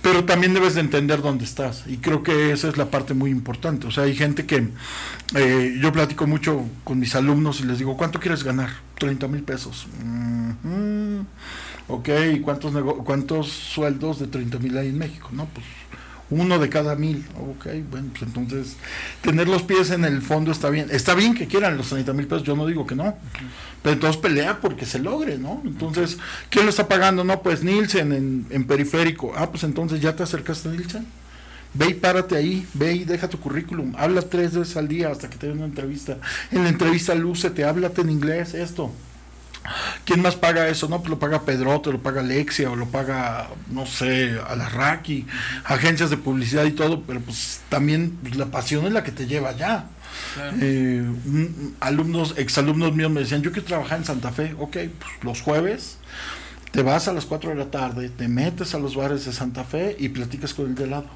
pero también debes de entender dónde estás, y creo que esa es la parte muy importante. O sea, hay gente que eh, yo platico mucho con mis alumnos y les digo, ¿cuánto quieres ganar? 30 mil pesos. Ok, ¿cuántos, cuántos sueldos de 30 mil hay en México? No, pues uno de cada mil. Ok, bueno, pues entonces tener los pies en el fondo está bien. Está bien que quieran los 30 mil pesos, yo no digo que no. Pero entonces pelea porque se logre, ¿no? Entonces, ¿quién lo está pagando? No, pues Nielsen en, periférico. Ah, pues entonces ya te acercaste a Nielsen. Ve y párate ahí, ve y deja tu currículum, habla tres veces al día hasta que te den una entrevista. En la entrevista lúcete, háblate en inglés, esto. ¿Quién más paga eso? No, pues lo paga Pedrote, lo paga Alexia, o lo paga, no sé, a la Raki, agencias de publicidad y todo, pero pues también pues, la pasión es la que te lleva allá. Eh, alumnos, exalumnos míos me decían, yo quiero trabajar en Santa Fe, ok, pues los jueves te vas a las 4 de la tarde, te metes a los bares de Santa Fe y platicas con el de lado.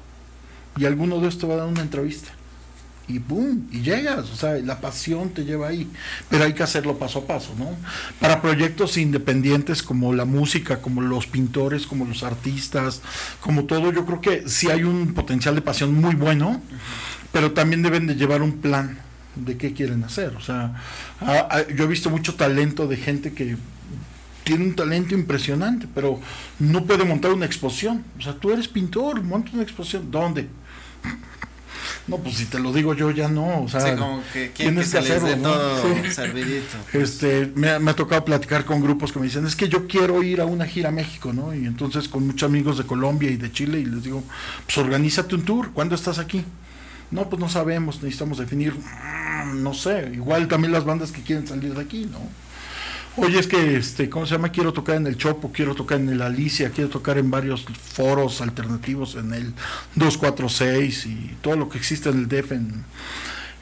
Y alguno de ellos te va a dar una entrevista y boom, y llegas, o sea, la pasión te lleva ahí, pero hay que hacerlo paso a paso, ¿no? Para proyectos independientes como la música, como los pintores, como los artistas, como todo, yo creo que sí hay un potencial de pasión muy bueno, pero también deben de llevar un plan de qué quieren hacer, o sea, yo he visto mucho talento de gente que tiene un talento impresionante, pero no puede montar una exposición, o sea, tú eres pintor, monta una exposición, ¿dónde? No, pues si te lo digo yo ya no, o sea, sí, como que tienes que, hacerlo, todo servidito. Pues. Este, me, ha tocado platicar con grupos que me dicen, es que yo quiero ir a una gira a México, ¿no? Y entonces con muchos amigos de Colombia y de Chile y les digo, pues organízate un tour, ¿cuándo estás aquí? No, pues no sabemos, necesitamos definir, no sé, igual también las bandas que quieren salir de aquí, ¿no? Oye, es que, este, ¿cómo se llama? Quiero tocar en el Chopo, quiero tocar en el Alicia, quiero tocar en varios foros alternativos, en el 246 y todo lo que existe en el DEF. En,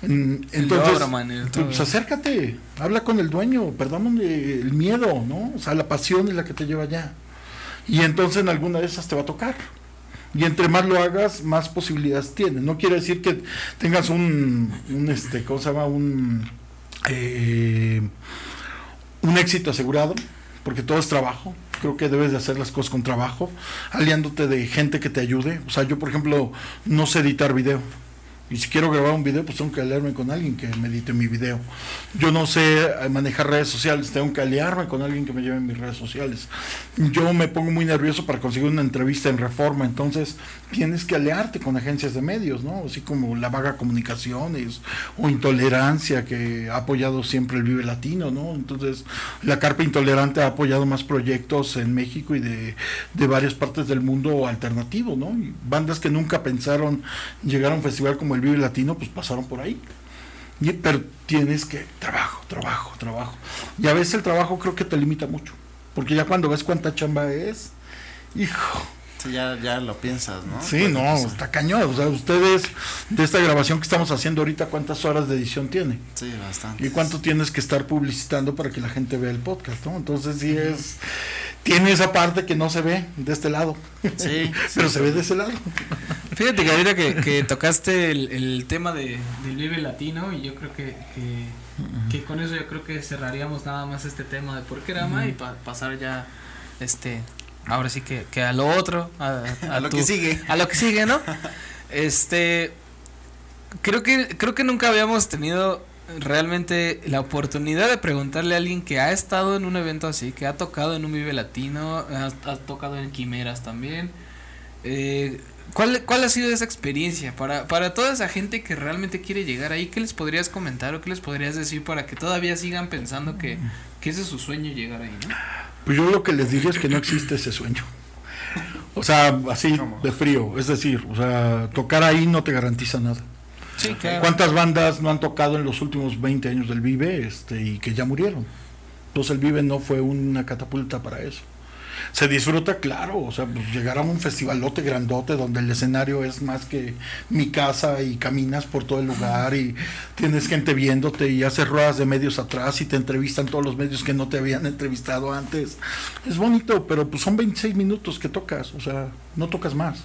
entonces, pues acércate, habla con el dueño, perdón el miedo, ¿no? O sea, la pasión es la que te lleva allá. Y entonces en alguna de esas te va a tocar. Y entre más lo hagas, más posibilidades tienes. No quiere decir que tengas un, un este, ¿cómo se llama? Un... Eh, un éxito asegurado, porque todo es trabajo. Creo que debes de hacer las cosas con trabajo, aliándote de gente que te ayude. O sea, yo, por ejemplo, no sé editar video. Y si quiero grabar un video, pues tengo que aliarme con alguien que me edite mi video. Yo no sé eh, manejar redes sociales, tengo que aliarme con alguien que me lleve mis redes sociales. Yo me pongo muy nervioso para conseguir una entrevista en Reforma, entonces tienes que aliarte con agencias de medios, ¿no? Así como la vaga comunicaciones o intolerancia que ha apoyado siempre el Vive Latino, ¿no? Entonces, la Carpa Intolerante ha apoyado más proyectos en México y de, de varias partes del mundo alternativo, ¿no? Bandas que nunca pensaron llegar a un festival como el Vive Latino, pues pasaron por ahí. Y, pero tienes que trabajo, trabajo, trabajo. Y a veces el trabajo creo que te limita mucho. Porque ya cuando ves cuánta chamba es, hijo. Ya, ya lo piensas, ¿no? Sí, no, está cañón. O sea, ustedes, de esta grabación que estamos haciendo ahorita, ¿cuántas horas de edición tiene? Sí, bastante. ¿Y cuánto tienes que estar publicitando para que la gente vea el podcast, no? Entonces sí es... Tiene esa parte que no se ve de este lado. Sí. Pero se ve de ese lado. Fíjate que ahorita que, que tocaste el, el, tema de, del Vive Latino y yo creo que, que, que, con eso yo creo que cerraríamos nada más este tema de por qué Rama y pa, pasar ya este ahora sí que, que a lo otro, a, a, a lo tu, que sigue. A lo que sigue, ¿no? Este creo que creo que nunca habíamos tenido realmente la oportunidad de preguntarle a alguien que ha estado en un evento así, que ha tocado en un Vive Latino, ha, ha tocado en Quimeras también. Eh, ¿cuál, ¿Cuál ha sido esa experiencia para, para toda esa gente que realmente quiere llegar ahí? ¿Qué les podrías comentar o qué les podrías decir para que todavía sigan pensando que, que ese es su sueño llegar ahí? ¿no? Pues yo lo que les diría es que no existe ese sueño. O sea, así de frío. Es decir, o sea, tocar ahí no te garantiza nada. Sí, claro. ¿Cuántas bandas no han tocado en los últimos 20 años del Vive este, y que ya murieron? Entonces el Vive no fue una catapulta para eso. Se disfruta, claro, o sea, pues llegar a un festivalote grandote donde el escenario es más que mi casa y caminas por todo el lugar y tienes gente viéndote y haces ruedas de medios atrás y te entrevistan todos los medios que no te habían entrevistado antes. Es bonito, pero pues son 26 minutos que tocas, o sea, no tocas más.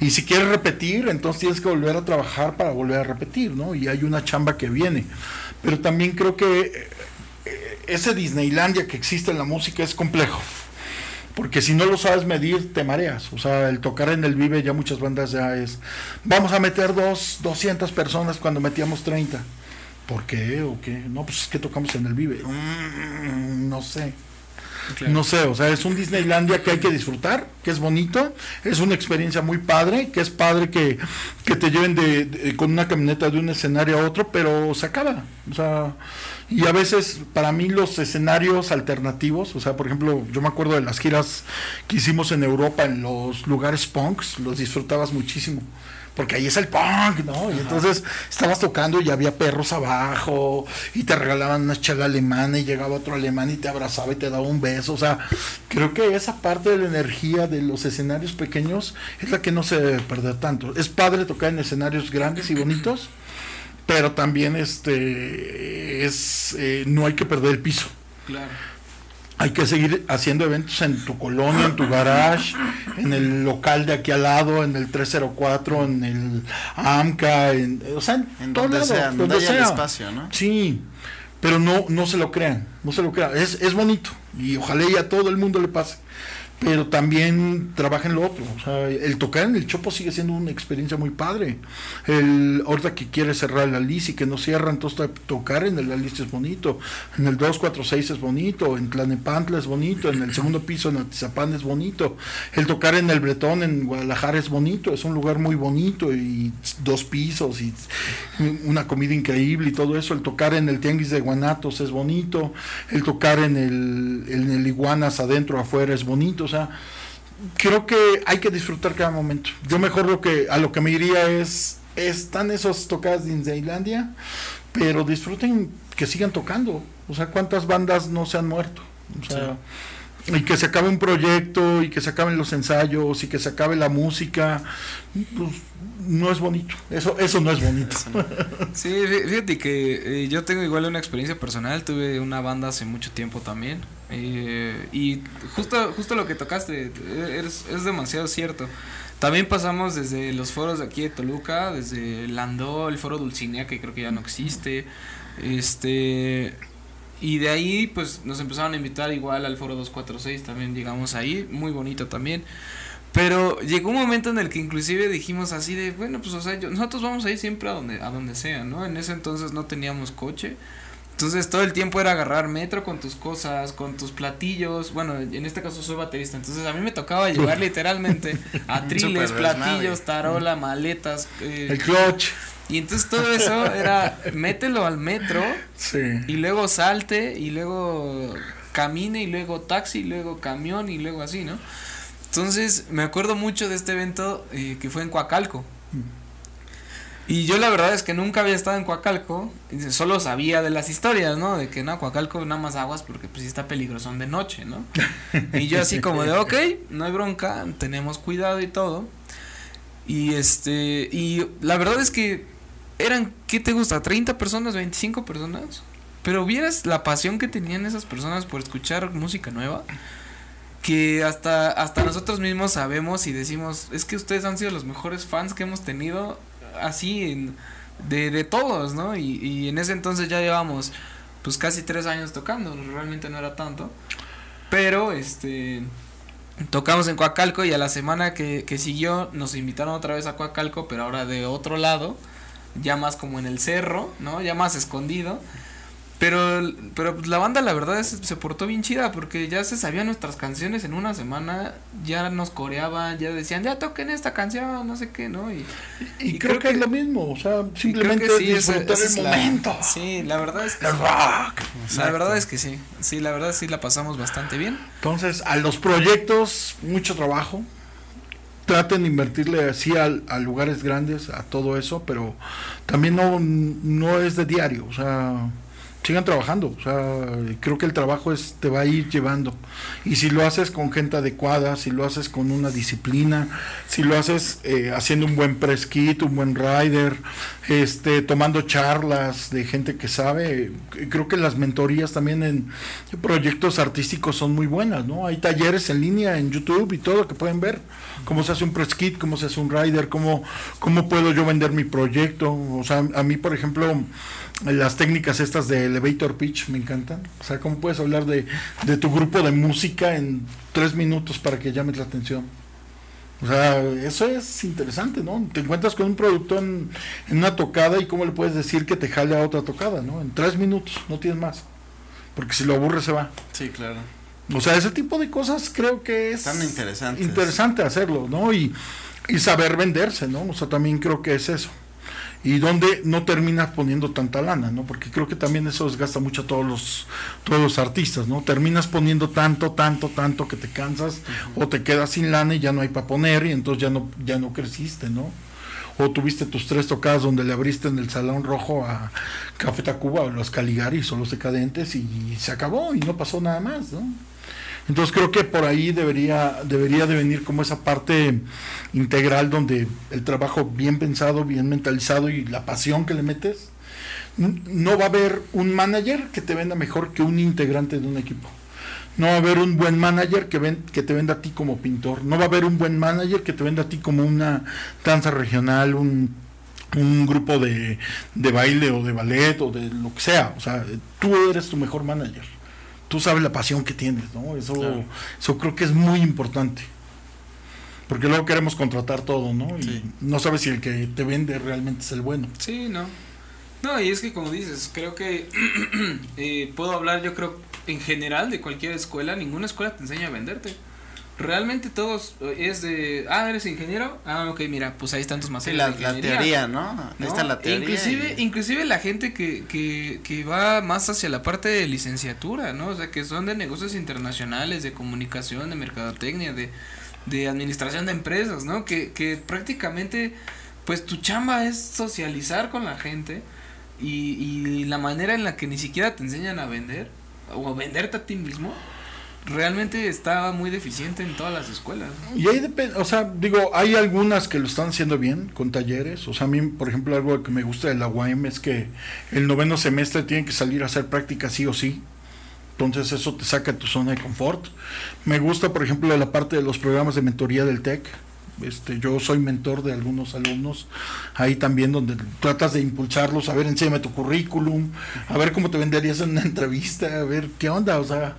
Y si quieres repetir, entonces tienes que volver a trabajar para volver a repetir, ¿no? Y hay una chamba que viene. Pero también creo que ese Disneylandia que existe en la música es complejo. Porque si no lo sabes medir, te mareas. O sea, el tocar en el Vive ya muchas bandas ya es... Vamos a meter dos, 200 personas cuando metíamos 30. ¿Por qué o qué? No, pues es que tocamos en el Vive. Mm, no sé. Claro. No sé, o sea, es un Disneylandia que hay que disfrutar, que es bonito, es una experiencia muy padre, que es padre que, que te lleven de, de, con una camioneta de un escenario a otro, pero se acaba. O sea, y a veces para mí los escenarios alternativos, o sea, por ejemplo, yo me acuerdo de las giras que hicimos en Europa en los lugares punks, los disfrutabas muchísimo porque ahí es el punk, ¿no? Y entonces estabas tocando y había perros abajo y te regalaban una chela alemana y llegaba otro alemán y te abrazaba y te daba un beso, o sea, creo que esa parte de la energía de los escenarios pequeños es la que no se debe perder tanto. Es padre tocar en escenarios grandes y bonitos, pero también este es eh, no hay que perder el piso. Claro hay que seguir haciendo eventos en tu colonia, en tu garage, en el local de aquí al lado, en el 304, en el AMCA, en, o sea, en, en todo donde lado, sea, donde haya sea. espacio, ¿no? Sí, pero no, no se lo crean, no se lo crean. Es, es bonito y ojalá y a todo el mundo le pase. Pero también trabaja en lo otro. O sea, el tocar en el Chopo sigue siendo una experiencia muy padre. El, ahorita que quiere cerrar la Alice y que no cierra, entonces tocar en el Alice es bonito. En el 246 es bonito. En Tlanepantla es bonito. En el segundo piso en Atizapán es bonito. El tocar en el Bretón en Guadalajara es bonito. Es un lugar muy bonito y dos pisos y una comida increíble y todo eso. El tocar en el Tianguis de Guanatos es bonito. El tocar en el, en el Iguanas adentro afuera es bonito. O sea, creo que hay que disfrutar cada momento. Yo mejor lo que a lo que me iría es están esos tocadas de Disneylandia, pero disfruten que sigan tocando. O sea, cuántas bandas no se han muerto. O sea, sí. Y que se acabe un proyecto y que se acaben los ensayos y que se acabe la música, pues no es bonito. Eso eso no es bonito. Sí, fíjate que eh, yo tengo igual una experiencia personal, tuve una banda hace mucho tiempo también. Eh, y justo, justo lo que tocaste es, es, demasiado cierto. También pasamos desde los foros de aquí de Toluca, desde Landó, el foro Dulcinea, que creo que ya no existe. Este. Y de ahí, pues nos empezaron a invitar igual al foro 246, también llegamos ahí, muy bonito también. Pero llegó un momento en el que inclusive dijimos así de, bueno, pues o sea, nosotros vamos a ir siempre a donde, a donde sea, ¿no? En ese entonces no teníamos coche. Entonces todo el tiempo era agarrar metro con tus cosas, con tus platillos. Bueno, en este caso soy baterista, entonces a mí me tocaba llevar literalmente atriles, platillos, tarola, maletas. Eh, el clutch. Y entonces todo eso era mételo al metro sí. y luego salte y luego camine y luego taxi y luego camión y luego así, ¿no? Entonces me acuerdo mucho de este evento eh, que fue en Coacalco. Y yo la verdad es que nunca había estado en Coacalco, solo sabía de las historias, ¿no? De que no, Coacalco nada más aguas porque pues está peligroso de noche, ¿no? y yo así como de, ok, no hay bronca, tenemos cuidado y todo. Y este, y la verdad es que eran, ¿qué te gusta? ¿30 personas, 25 personas? Pero vieras la pasión que tenían esas personas por escuchar música nueva que hasta, hasta nosotros mismos sabemos y decimos, es que ustedes han sido los mejores fans que hemos tenido así de, de todos, ¿no? Y, y en ese entonces ya llevamos pues casi tres años tocando, realmente no era tanto, pero este tocamos en Coacalco y a la semana que, que siguió nos invitaron otra vez a Coacalco, pero ahora de otro lado, ya más como en el cerro, ¿no? Ya más escondido. Pero, pero la banda la verdad es, se portó bien chida porque ya se sabían nuestras canciones en una semana, ya nos coreaban, ya decían, ya toquen esta canción, no sé qué, ¿no? Y, y, creo, que, es lo mismo, o sea, simplemente sí, disfrutar el momento. sí, la verdad es que... La verdad es que sí, sí, la verdad sí la pasamos bastante bien. Entonces, a los proyectos, mucho trabajo, traten de invertirle así a, a, lugares grandes, a todo eso, pero también no, no es de diario, o sea, sigan trabajando. O sea, creo que el trabajo es, te va a ir llevando. Y si lo haces con gente adecuada, si lo haces con una disciplina, si lo haces eh, haciendo un buen press kit, un buen rider, este, tomando charlas de gente que sabe, creo que las mentorías también en proyectos artísticos son muy buenas, ¿no? Hay talleres en línea en YouTube y todo que pueden ver cómo se hace un press kit, cómo se hace un rider, cómo, cómo puedo yo vender mi proyecto. O sea, a mí, por ejemplo, las técnicas estas de elevator pitch me encantan. O sea, cómo puedes hablar de, de tu grupo de música en tres minutos para que llames la atención. O sea, eso es interesante, ¿no? Te encuentras con un producto en, en, una tocada y cómo le puedes decir que te jale a otra tocada, ¿no? En tres minutos, no tienes más. Porque si lo aburre se va. Sí, claro. O sea, ese tipo de cosas creo que es Tan interesantes. interesante hacerlo, ¿no? Y, y saber venderse, ¿no? O sea, también creo que es eso y donde no terminas poniendo tanta lana, ¿no? Porque creo que también eso desgasta mucho a todos los todos los artistas, ¿no? Terminas poniendo tanto, tanto, tanto que te cansas o te quedas sin lana y ya no hay para poner y entonces ya no ya no creciste, ¿no? O tuviste tus tres tocadas donde le abriste en el Salón Rojo a Café Tacuba o los Caligaris o los Decadentes y se acabó y no pasó nada más, ¿no? Entonces creo que por ahí debería, debería de venir como esa parte integral donde el trabajo bien pensado, bien mentalizado y la pasión que le metes, no va a haber un manager que te venda mejor que un integrante de un equipo. No va a haber un buen manager que, ven, que te venda a ti como pintor. No va a haber un buen manager que te venda a ti como una danza regional, un, grupo de, de baile o de ballet o de lo que sea. O sea, tú eres tu mejor manager tú sabes la pasión que tienes, ¿no? Eso, eso creo que es muy importante. Porque luego queremos contratar todo, ¿no? Y no sabes si el que te vende realmente es el bueno. Sí, no. No, y es que como dices, creo que eh, puedo hablar, yo creo, en general de cualquier escuela, ninguna escuela te enseña a venderte realmente todos eh, es de, ah, eres ingeniero, ah, ok, mira, pues ahí están tus materias. Sí, la, teoría, ¿no? Ahí está la teoría. Inclusive, inclusive la gente que, que, que va más hacia la parte de licenciatura, ¿no? O sea, que son de negocios internacionales, de comunicación, de mercadotecnia, de, de administración de empresas, ¿no? Que, que prácticamente, pues tu chamba es socializar con la gente y, y la manera en la que ni siquiera te enseñan a vender o a venderte a ti mismo realmente estaba muy deficiente en todas las escuelas. Y ahí depende, o sea, digo, hay algunas que lo están haciendo bien con talleres. O sea, a mí, por ejemplo, algo que me gusta de la UAM es que el noveno semestre tienen que salir a hacer práctica sí o sí. Entonces eso te saca de tu zona de confort. Me gusta, por ejemplo, la parte de los programas de mentoría del TEC. Este, yo soy mentor de algunos alumnos, ahí también donde tratas de impulsarlos, a ver, enséñame tu currículum, a ver cómo te venderías en una entrevista, a ver qué onda, o sea,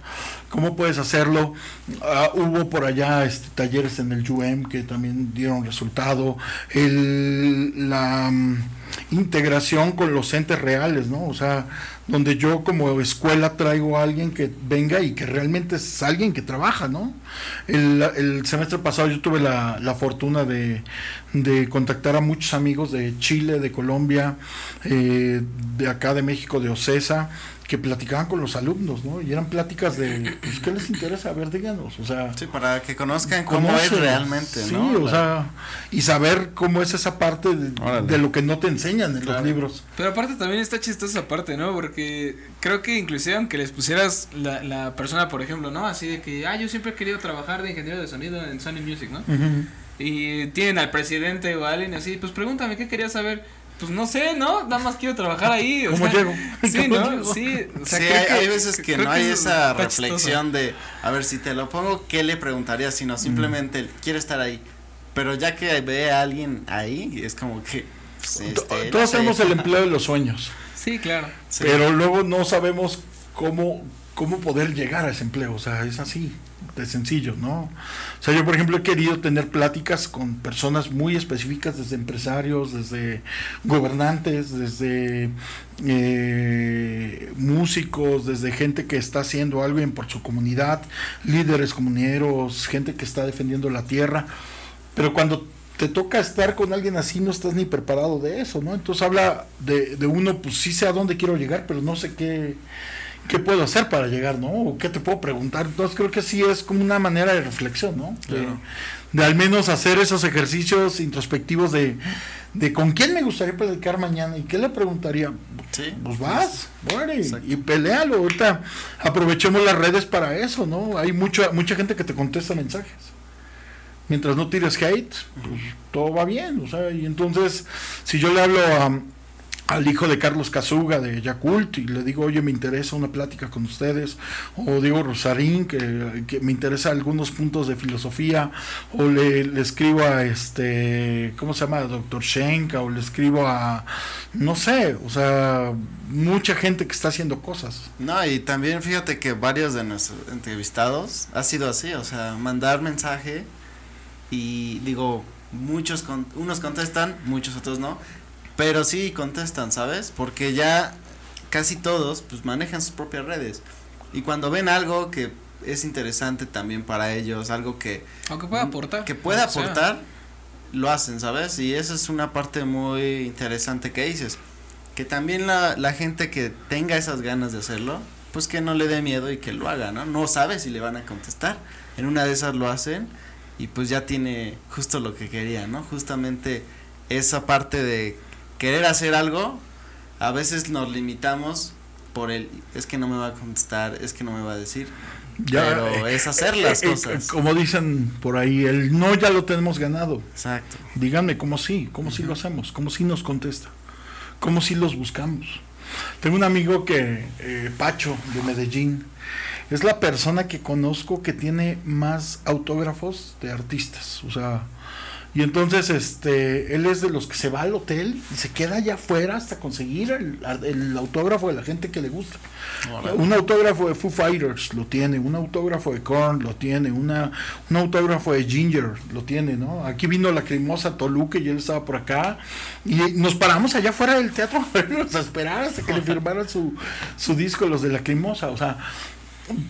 cómo puedes hacerlo. Ah, hubo por allá este, talleres en el UM que también dieron resultado. El, la mm, integración con los entes reales, ¿no? O sea, donde yo como escuela traigo a alguien que venga y que realmente es alguien que trabaja, ¿no? El, el semestre pasado yo tuve la, la fortuna de, de, contactar a muchos amigos de Chile, de Colombia, eh, de acá de México, de Ocesa, que platicaban con los alumnos, ¿no? Y eran pláticas de, pues, ¿qué les interesa? A ver, díganos, o sea... Sí, para que conozcan cómo, es realmente, ¿no? Sí, o sea, y saber cómo es esa parte de, lo que no te enseñan en los libros. Pero aparte también está chistosa esa parte, ¿no? Porque creo que inclusive aunque les pusieras la, la persona, por ejemplo, ¿no? Así de que, ah, yo siempre he querido trabajar de ingeniero de sonido en Sony Music, ¿no? Y tienen al presidente o a alguien así, pues pregúntame, ¿qué querías saber? Pues no sé, ¿no? Nada más quiero trabajar ahí. ¿Cómo llego? Sí, ¿no? Sí, o sea, sí hay, veces que no hay esa reflexión de, a ver, si te lo pongo, ¿qué le preguntaría? Sino simplemente, mm. quiere estar ahí. Pero ya que ve a alguien ahí, es como que... Pues, este, Todos tenemos el empleo de los sueños. Sí, claro. Pero luego no sabemos cómo, cómo poder llegar a ese empleo. O sea, es así de sencillo, ¿no? O sea, yo por ejemplo he querido tener pláticas con personas muy específicas, desde empresarios, desde gobernantes, desde eh, músicos, desde gente que está haciendo algo bien por su comunidad, líderes comuneros, gente que está defendiendo la tierra, pero cuando te toca estar con alguien así, no estás ni preparado de eso, ¿no? Entonces habla de, de uno, pues sí sé a dónde quiero llegar, pero no sé qué ¿qué puedo hacer para llegar, no? ¿O qué te puedo preguntar? Entonces creo que sí es como una manera de reflexión, ¿no? De, al menos hacer esos ejercicios introspectivos de, de con quién me gustaría platicar mañana y qué le preguntaría. Sí, pues vas, y pelealo. Ahorita aprovechemos las redes para eso, ¿no? Hay mucha, mucha gente que te contesta mensajes. Mientras no tires hate, pues todo va bien, o sea, y entonces si yo le hablo a al hijo de Carlos Casuga de Yakult y le digo, oye, me interesa una plática con ustedes, o digo Rosarín, que, que me interesa algunos puntos de filosofía, o le, escribo a este, ¿cómo se llama? Doctor Schenka, o le escribo a, no sé, o sea, mucha gente que está haciendo cosas. No, y también fíjate que varios de nuestros entrevistados ha sido así, o sea, mandar mensaje y digo, muchos, con, unos contestan, muchos otros no, pero sí contestan, ¿sabes? Porque ya casi todos pues manejan sus propias redes. Y cuando ven algo que es interesante también para ellos, algo que... Aunque pueda aportar. Que pueda aportar, lo hacen, ¿sabes? Y esa es una parte muy interesante que dices. Que también la, la gente que tenga esas ganas de hacerlo, pues que no le dé miedo y que lo haga, ¿no? No sabe si le van a contestar. En una de esas lo hacen y pues ya tiene justo lo que quería, ¿no? Justamente esa parte de querer hacer algo, a veces nos limitamos por el, es que no me va a contestar, es que no me va a decir. pero eh, es hacer las eh, eh, cosas. como dicen por ahí, el no ya lo tenemos ganado. Exacto. Díganme cómo sí, cómo sí lo hacemos, cómo sí nos contesta, cómo sí los buscamos. Tengo un amigo que, Pacho, de Medellín, es la persona que conozco que tiene más autógrafos de artistas. O sea, y entonces, este, él es de los que se va al hotel y se queda allá afuera hasta conseguir el, autógrafo de la gente que le gusta. Un autógrafo de Foo Fighters lo tiene, un autógrafo de Korn lo tiene, una, un autógrafo de Ginger lo tiene, ¿no? Aquí vino la crimosa Toluca y él estaba por acá y nos paramos allá afuera del teatro a esperar hasta que le firmaran su, su disco los de la crimosa, o sea,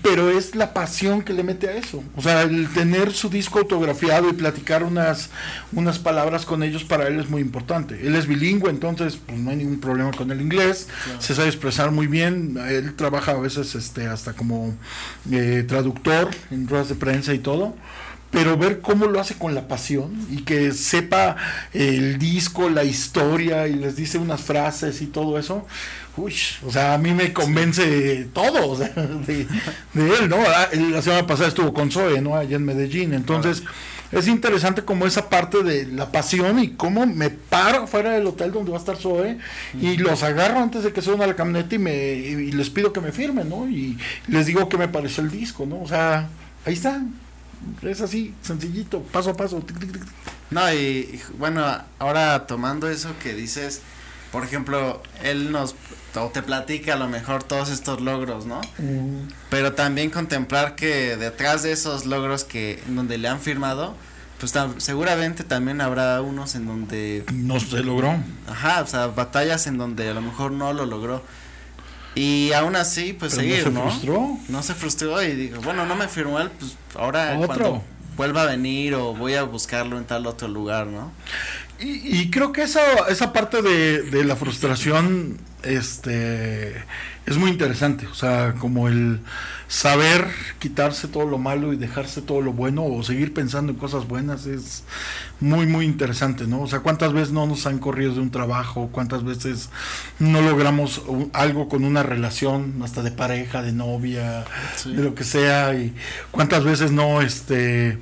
pero es la pasión que le mete a eso. O sea, el tener su disco autografiado y platicar unas, unas palabras con ellos para él es muy importante. Él es bilingüe, entonces pues no hay ningún problema con el inglés, se sabe expresar muy bien, él trabaja a veces este hasta como eh, traductor en ruedas de prensa y todo pero ver cómo lo hace con la pasión y que sepa el disco, la historia y les dice unas frases y todo eso, uy, o sea, a mí me convence todo o sea, de, él, ¿no? Ah, la semana pasada estuvo con Zoe, ¿no? Allá en Medellín, entonces es interesante como esa parte de la pasión y cómo me paro fuera del hotel donde va a estar Zoe y los agarro antes de que suban a la camioneta y, me, y les pido que me firmen, ¿no? Y les digo que me pareció el disco, ¿no? O sea, ahí está es así, sencillito, paso a paso. No, y, bueno, ahora tomando eso que dices, por ejemplo, él nos te platica a lo mejor todos estos logros, ¿no? Pero también contemplar que detrás de esos logros que donde le han firmado, pues seguramente también habrá unos en donde no se logró. Ajá, o sea, batallas en donde a lo mejor no lo logró. Y aún así, pues seguir, no se frustró. No se frustró y dijo, bueno, no me firmó él, pues ahora cuando vuelva a venir o voy a buscarlo en tal otro lugar, ¿no? Y, y creo que esa, esa parte de, de la frustración, este, es muy interesante, o sea, como el saber quitarse todo lo malo y dejarse todo lo bueno o seguir pensando en cosas buenas es muy muy interesante, ¿no? O sea, cuántas veces no nos han corrido de un trabajo, cuántas veces no logramos algo con una relación, hasta de pareja, de novia, de lo que sea, y cuántas veces no, este,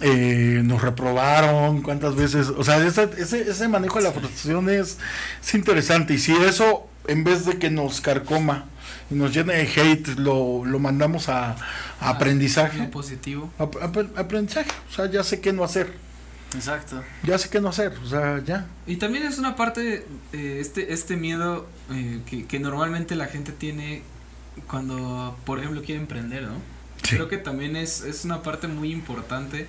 eh, nos reprobaron, cuántas veces, o sea, ese, ese, ese manejo de la frustración es, es interesante. Y si eso en vez de que nos carcoma y nos llene de hate, lo, lo mandamos a, aprendizaje. positivo. aprendizaje, o sea, ya sé qué no hacer. Exacto. Ya sé qué no hacer, o sea, ya. Y también es una parte, eh, este, este miedo eh, que, que normalmente la gente tiene cuando, por ejemplo, quiere emprender, ¿no? Creo que también es, es una parte muy importante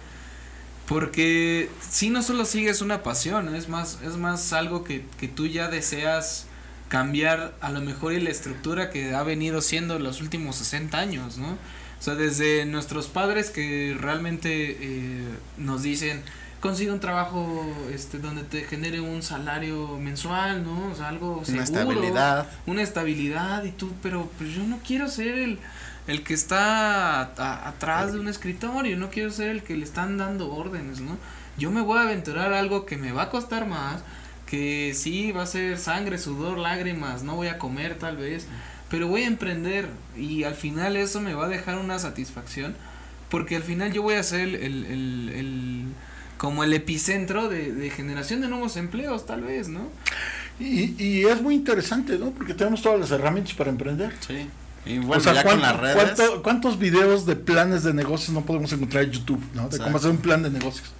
porque si no solo sigues una pasión, es más, es más algo que, que tú ya deseas cambiar a lo mejor y la estructura que ha venido siendo los últimos 60 años, ¿no? O sea, desde nuestros padres que realmente eh, nos dicen, consigue un trabajo este donde te genere un salario mensual, ¿no? O sea, algo seguro. Una estabilidad. Una estabilidad y tú, pero pues yo no quiero ser el, el que está atrás de un escritorio, no quiero ser el que le están dando órdenes, ¿no? Yo me voy a aventurar algo que me va a costar más, que sí va a ser sangre, sudor, lágrimas, no voy a comer tal vez, pero voy a emprender y al final eso me va a dejar una satisfacción porque al final yo voy a ser el, el, el, como el epicentro de, de, generación de nuevos empleos tal vez, ¿no? Y, y es muy interesante, ¿no? Porque tenemos todas las herramientas para emprender. Sí. Y bueno, ya con las redes. ¿Cuántos videos de planes de negocios no podemos encontrar en YouTube, ¿no? De cómo hacer un plan de negocios.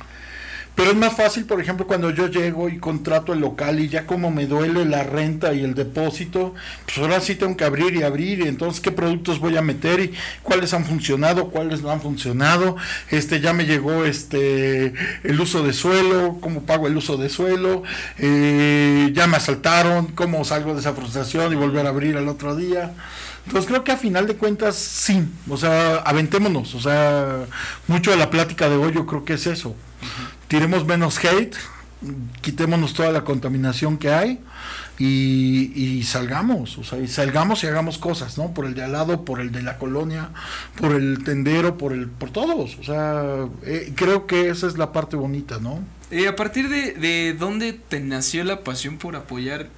Pero es más fácil, por ejemplo, cuando yo llego y contrato el local y ya como me duele la renta y el depósito, pues ahora sí tengo que abrir y abrir y entonces qué productos voy a meter y cuáles han funcionado, cuáles no han funcionado. Este ya me llegó este el uso de suelo, cómo pago el uso de suelo, eh, ya me asaltaron, cómo salgo de esa frustración y volver a abrir al otro día. Entonces creo que a final de cuentas sí, o sea, aventémonos, o sea, mucho de la plática de hoy yo creo que es eso tiremos menos hate, quitémonos toda la contaminación que hay y, salgamos, o sea, y salgamos y hagamos cosas, ¿no? Por el de al lado, por el de la colonia, por el tendero, por el, por todos, o sea, eh, creo que esa es la parte bonita, ¿no? Eh, a partir de, de dónde te nació la pasión por apoyar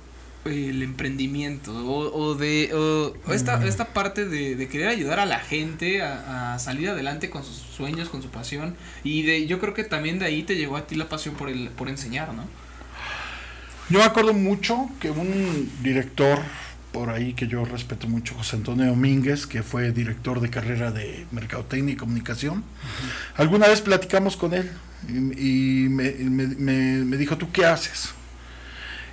el emprendimiento o, de o esta, esta parte de, querer ayudar a la gente a, salir adelante con sus sueños, con su pasión y de yo creo que también de ahí te llegó a ti la pasión por el por enseñar, ¿no? Yo me acuerdo mucho que un director por ahí que yo respeto mucho, José Antonio Domínguez, que fue director de carrera de Mercadotecnia y Comunicación, alguna vez platicamos con él y, me, me dijo, ¿tú qué haces?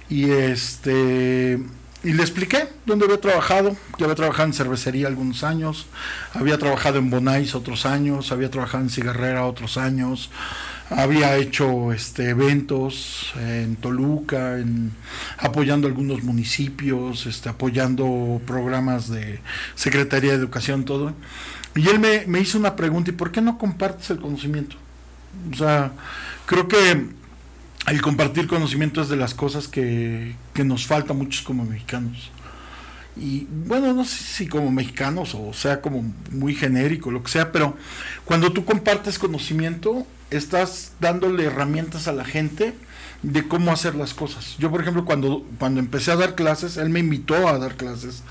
Y este y le expliqué dónde había trabajado, que había trabajado en cervecería algunos años, había trabajado en Bonais otros años, había trabajado en cigarrera otros años, había hecho este eventos en Toluca, en, apoyando algunos municipios, este, apoyando programas de Secretaría de Educación, todo. Y él me, me hizo una pregunta, ¿y por qué no compartes el conocimiento? O sea, creo que el compartir conocimiento es de las cosas que, que nos falta muchos como mexicanos. Y bueno, no sé si como mexicanos o sea como muy genérico, lo que sea, pero cuando tú compartes conocimiento, estás dándole herramientas a la gente de cómo hacer las cosas. Yo, por ejemplo, cuando, cuando empecé a dar clases, él me invitó a dar clases.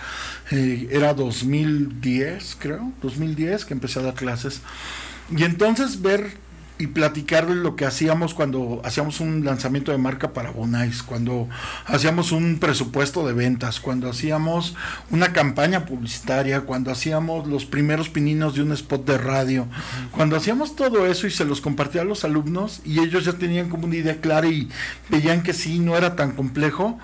Eh, era 2010, creo, 2010 que empecé a dar clases. Y entonces ver y platicar de lo que hacíamos cuando hacíamos un lanzamiento de marca para Bonais, cuando hacíamos un presupuesto de ventas, cuando hacíamos una campaña publicitaria, cuando hacíamos los primeros pininos de un spot de radio, cuando hacíamos todo eso y se los compartía a los alumnos y ellos ya tenían como una idea clara y veían que sí, no era tan complejo,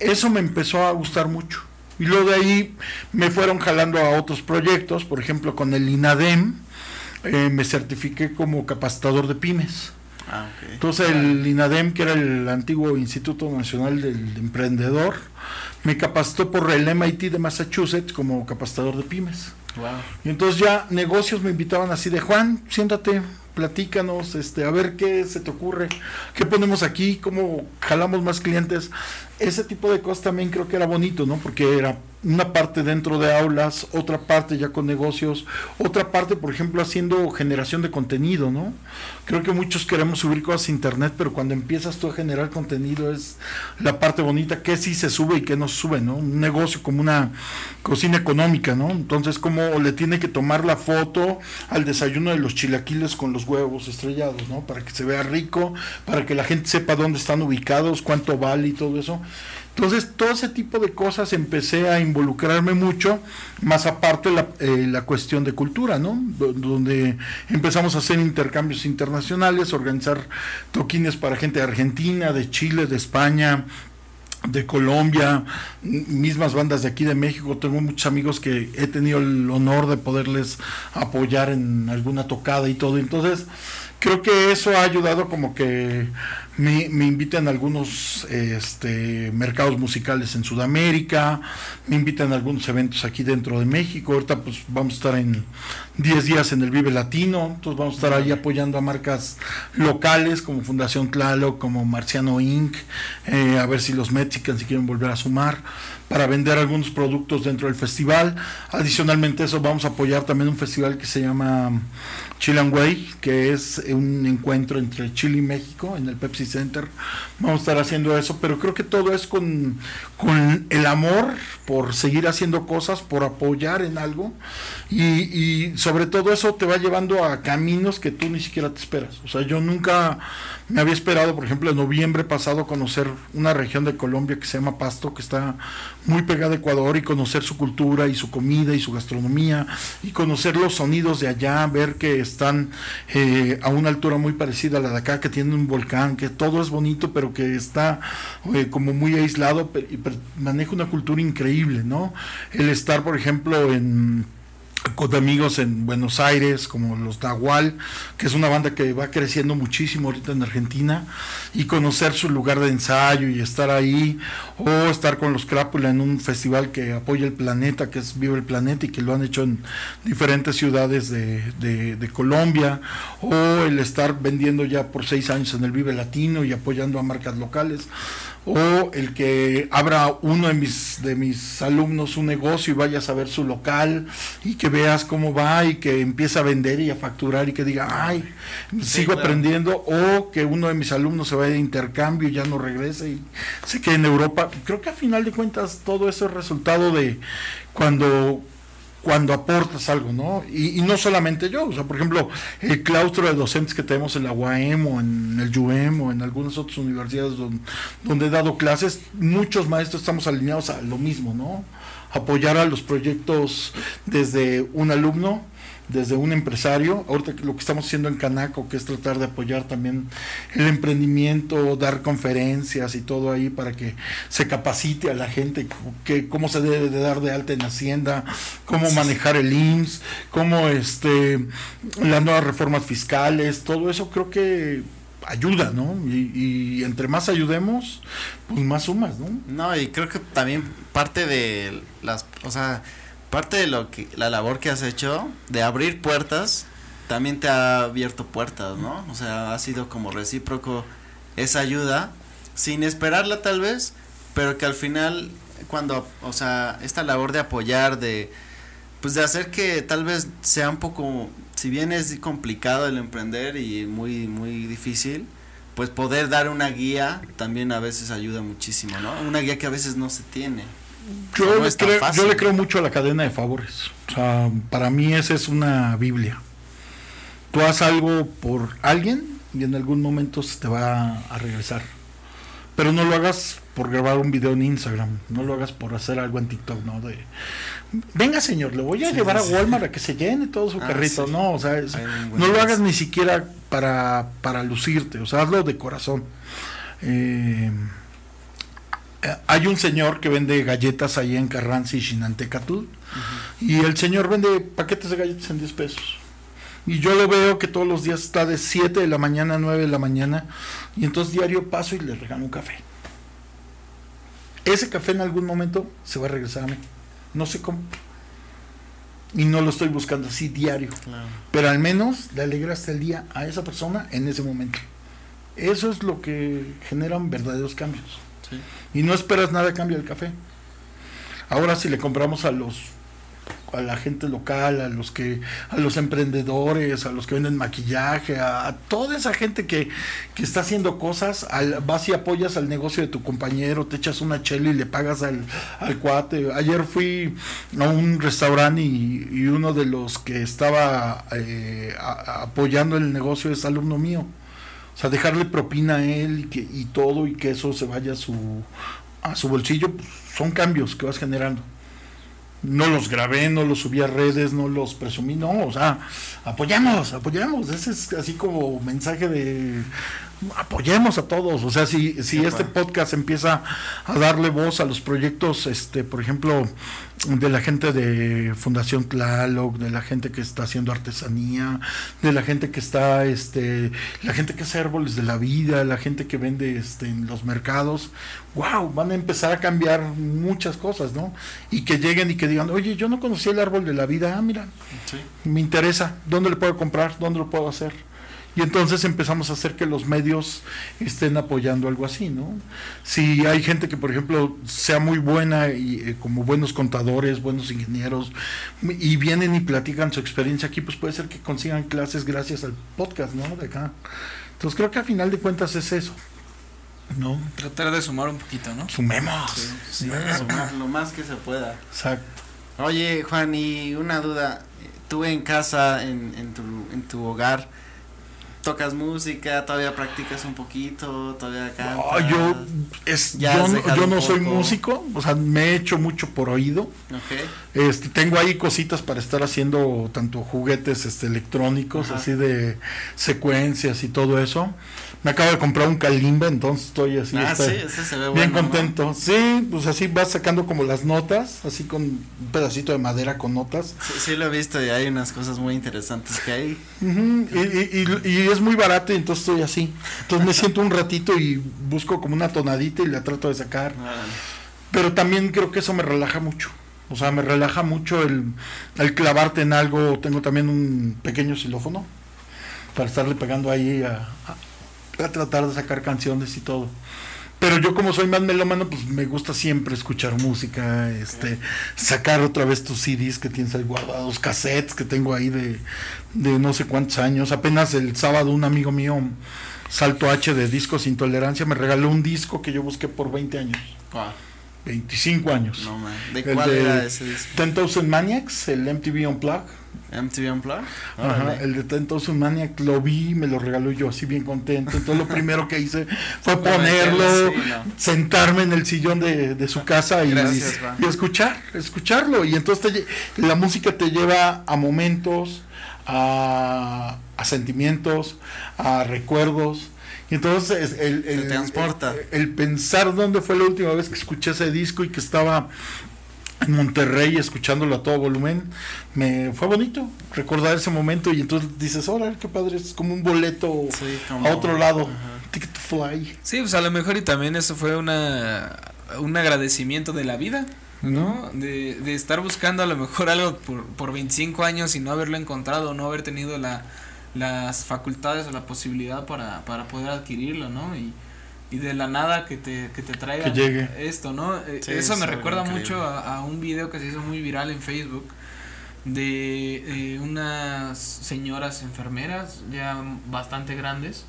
eso me empezó a gustar mucho. Y luego de ahí me fueron jalando a otros proyectos, por ejemplo con el INADEM, eh, me certifiqué como capacitador de pymes. Ah, Entonces el INADEM, que era el antiguo Instituto Nacional del Emprendedor, me capacitó por el MIT de Massachusetts como capacitador de pymes. Y entonces ya negocios me invitaban así de Juan, siéntate, platícanos, este, a ver qué se te ocurre, qué ponemos aquí, cómo jalamos más clientes. Ese tipo de cosas también creo que era bonito, ¿no? Porque era una parte dentro de aulas, otra parte ya con negocios, otra parte, por ejemplo, haciendo generación de contenido, ¿no? Creo que muchos queremos subir cosas a internet, pero cuando empiezas tú a generar contenido es la parte bonita, que sí se sube y que no se sube, ¿no? Un negocio como una cocina económica, ¿no? Entonces, como le tiene que tomar la foto al desayuno de los chilaquiles con los huevos estrellados, ¿no? Para que se vea rico, para que la gente sepa dónde están ubicados, cuánto vale y todo eso. Entonces, todo ese tipo de cosas empecé a involucrarme mucho, más aparte la, eh, la cuestión de cultura, ¿no? donde empezamos a hacer intercambios internacionales, organizar toquines para gente de Argentina, de Chile, de España, de Colombia, mismas bandas de aquí de México. Tengo muchos amigos que he tenido el honor de poderles apoyar en alguna tocada y todo. Entonces, creo que eso ha ayudado como que me, invitan a algunos este, mercados musicales en Sudamérica, me invitan a algunos eventos aquí dentro de México. Ahorita pues vamos a estar en 10 días en el Vive Latino, entonces vamos a estar ahí apoyando a marcas locales como Fundación Tlalo, como Marciano Inc., eh, a ver si los Mexicans si quieren volver a sumar para vender algunos productos dentro del festival. Adicionalmente eso vamos a apoyar también un festival que se llama Chilean Way, que es un encuentro entre Chile y México en el Pepsi Center. Vamos a estar haciendo eso, pero creo que todo es con, con el amor por seguir haciendo cosas, por apoyar en algo y, y sobre todo eso te va llevando a caminos que tú ni siquiera te esperas. O sea, yo nunca me había esperado, por ejemplo, en noviembre pasado conocer una región de Colombia que se llama Pasto, que está muy pegada a Ecuador y conocer su cultura y su comida y su gastronomía y conocer los sonidos de allá, ver que están eh, a una altura muy parecida a la de acá, que tiene un volcán, que todo es bonito, pero que está eh, como muy aislado y maneja una cultura increíble, ¿no? El estar, por ejemplo, en con amigos en Buenos Aires, como los Nahual, que es una banda que va creciendo muchísimo ahorita en Argentina, y conocer su lugar de ensayo y estar ahí, o estar con los Crápula en un festival que apoya el planeta, que es Vive el Planeta, y que lo han hecho en diferentes ciudades de, de Colombia, o el estar vendiendo ya por seis años en el Vive Latino y apoyando a marcas locales o el que abra uno de mis, de mis alumnos un negocio y vayas a ver su local y que veas cómo va y que empiece a vender y a facturar y que diga, ay, sigo aprendiendo, o que uno de mis alumnos se vaya de intercambio y ya no regrese y se quede en Europa. Creo que a final de cuentas todo eso es resultado de cuando cuando aportas algo, ¿no? Y, no solamente yo, o sea, por ejemplo, el claustro de docentes que tenemos en la UAM o en el UM o en algunas otras universidades donde he dado clases, muchos maestros estamos alineados a lo mismo, ¿no? Apoyar a los proyectos desde un alumno desde un empresario, ahorita lo que estamos haciendo en Canaco, que es tratar de apoyar también el emprendimiento, dar conferencias y todo ahí para que se capacite a la gente que cómo se debe de dar de alta en Hacienda, cómo manejar el IMSS, cómo este las nuevas reformas fiscales, todo eso creo que ayuda, ¿no? Y, y, entre más ayudemos, pues más sumas, ¿no? No, y creo que también parte de las, o sea, parte de lo que la labor que has hecho de abrir puertas también te ha abierto puertas, ¿no? O sea, ha sido como recíproco esa ayuda sin esperarla tal vez, pero que al final cuando, o sea, esta labor de apoyar de pues de hacer que tal vez sea un poco si bien es complicado el emprender y muy muy difícil, pues poder dar una guía también a veces ayuda muchísimo, ¿no? Una guía que a veces no se tiene. Yo, le creo, yo le creo mucho a la cadena de favores. O sea, para mí esa es una Biblia. Tú haces algo por alguien y en algún momento se te va a regresar. Pero no lo hagas por grabar un video en Instagram, no lo hagas por hacer algo en TikTok, ¿no? De, venga señor, le voy a llevar a Walmart a que se llene todo su ah, carrito, no, o sea, no lo hagas ni siquiera para, para lucirte, o sea, hazlo de corazón. Eh, hay un señor que vende galletas ahí en Carranza y Chinantecatl. Y el señor vende paquetes de galletas en 10 pesos. Y yo lo veo que todos los días está de 7 de la mañana a 9 de la mañana. Y entonces diario paso y le regalo un café. ese café en algún momento se va a regresar a mí. No sé cómo. Y no lo estoy buscando así diario. Pero al menos le alegraste el día a esa persona en ese momento. Eso es lo que generan verdaderos cambios. Y no esperas nada a cambio del café. Ahora si le compramos a los a la gente local, a los que, a los emprendedores, a los que venden maquillaje, a, toda esa gente que, que, está haciendo cosas, al, vas y apoyas al negocio de tu compañero, te echas una chela y le pagas al, al cuate. Ayer fui a un restaurante y, uno de los que estaba eh, apoyando el negocio es alumno mío. O sea, dejarle propina a él y, que, y todo y que eso se vaya a su, a su bolsillo, pues, son cambios que vas generando. No los grabé, no los subí a redes, no los presumí, no, o sea, apoyamos, apoyamos, ese es así como mensaje de apoyemos a todos, o sea, si, si este podcast empieza a darle voz a los proyectos, este, por ejemplo, de la gente de Fundación Tlaloc, de la gente que está haciendo artesanía, de la gente que está, este, la gente que hace árboles de la vida, la gente que vende este, en los mercados, wow, van a empezar a cambiar muchas cosas, ¿no? Y que lleguen y que digan, oye, yo no conocía el árbol de la vida, ah, mira, me interesa, ¿dónde le puedo comprar? ¿Dónde lo puedo hacer? Y entonces empezamos a hacer que los medios estén apoyando algo así, ¿no? Si hay gente que, por ejemplo, sea muy buena y eh, como buenos contadores, buenos ingenieros, y vienen y platican su experiencia aquí, pues puede ser que consigan clases gracias al podcast, ¿no? De acá. Entonces creo que a final de cuentas es eso. ¿no? Tratar de sumar un poquito, ¿no? Sumemos. Sí, sumar lo más que se pueda. Exacto. Oye, Juan, y una duda. Tú en casa, en, en, tu, en tu hogar, tocas música, todavía practicas un poquito, todavía cantas. yo es, yo, no, yo no soy músico, o sea, me he hecho mucho por oído. Okay. Este, tengo ahí cositas para estar haciendo tanto juguetes este electrónicos, así de secuencias y todo eso. Me acabo de comprar un Kalimba, entonces estoy así ah, sí, ese se ve bien contento. Sí, pues así vas sacando como las notas, así con un pedacito de madera con notas. Sí, lo he visto y hay unas cosas muy interesantes que hay. y, y, es muy barato y entonces estoy así. Entonces me siento un ratito y busco como una tonadita y la trato de sacar. Pero también creo que eso me relaja mucho. O sea, me relaja mucho el, el clavarte en algo. Tengo también un pequeño xilófono para estarle pegando ahí a a tratar de sacar canciones y todo. Pero yo como soy más melómano, pues me gusta siempre escuchar música, este, sacar otra vez tus CDs que tienes ahí guardados, cassettes que tengo ahí de, de no sé cuántos años. Apenas el sábado un amigo mío, Salto H de Discos Intolerancia, me regaló un disco que yo busqué por 20 años. 25 años. No, man. ¿De cuál era ese disco? 10,000 Maniacs, el MTV Unplugged. MTV Unplugged. Ajá, el de 10,000 Maniacs lo vi, me lo regaló yo así bien contento. Entonces lo primero que hice fue ponerlo, sentarme en el sillón de, de su casa y, y, escuchar, escucharlo. Y entonces la música te lleva a momentos, a, a sentimientos, a recuerdos y entonces el, el, transporta. El, pensar dónde fue la última vez que escuché ese disco y que estaba en Monterrey escuchándolo a todo volumen, me fue bonito recordar ese momento y entonces dices, órale, qué padre, es como un boleto a otro lado, ticket to fly. Sí, pues a lo mejor y también eso fue una un agradecimiento de la vida, ¿no? De, de estar buscando a lo mejor algo por, por 25 años y no haberlo encontrado, no haber tenido la las facultades o la posibilidad para, para poder adquirirlo, ¿no? Y, y de la nada que te, que te traiga esto, ¿no? Eh, eso me recuerda mucho a, un video que se hizo muy viral en Facebook de unas señoras enfermeras ya bastante grandes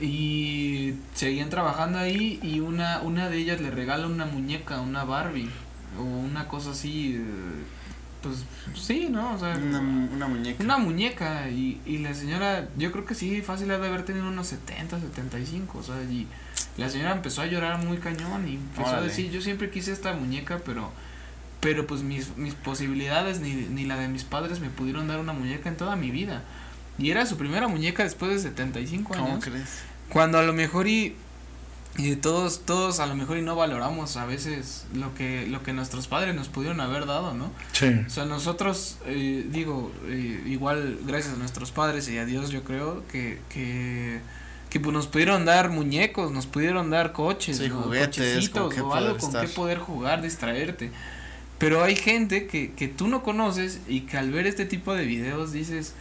y seguían trabajando ahí y una, una de ellas le regala una muñeca, una Barbie o una cosa así. Eh, pues sí, ¿no? O sea, una, muñeca. Una muñeca. Y, y la señora, yo creo que sí, fácil ha de haber tenido unos 70, 75. O sea, y la señora empezó a llorar muy cañón y empezó a decir: Yo siempre quise esta muñeca, pero. Pero pues mis, mis posibilidades ni, ni la de mis padres me pudieron dar una muñeca en toda mi vida. Y era su primera muñeca después de 75 años. ¿Cómo crees? Cuando a lo mejor y y todos todos a lo mejor y no valoramos a veces lo que lo que nuestros padres nos pudieron haber dado no sí. O sea nosotros eh, digo eh, igual gracias a nuestros padres y a Dios yo creo que que que pues, nos pudieron dar muñecos, nos pudieron dar coches, sí, juguetes, o algo con qué poder jugar, distraerte. Pero hay gente que, que tú no conoces y que al ver este tipo de videos dices,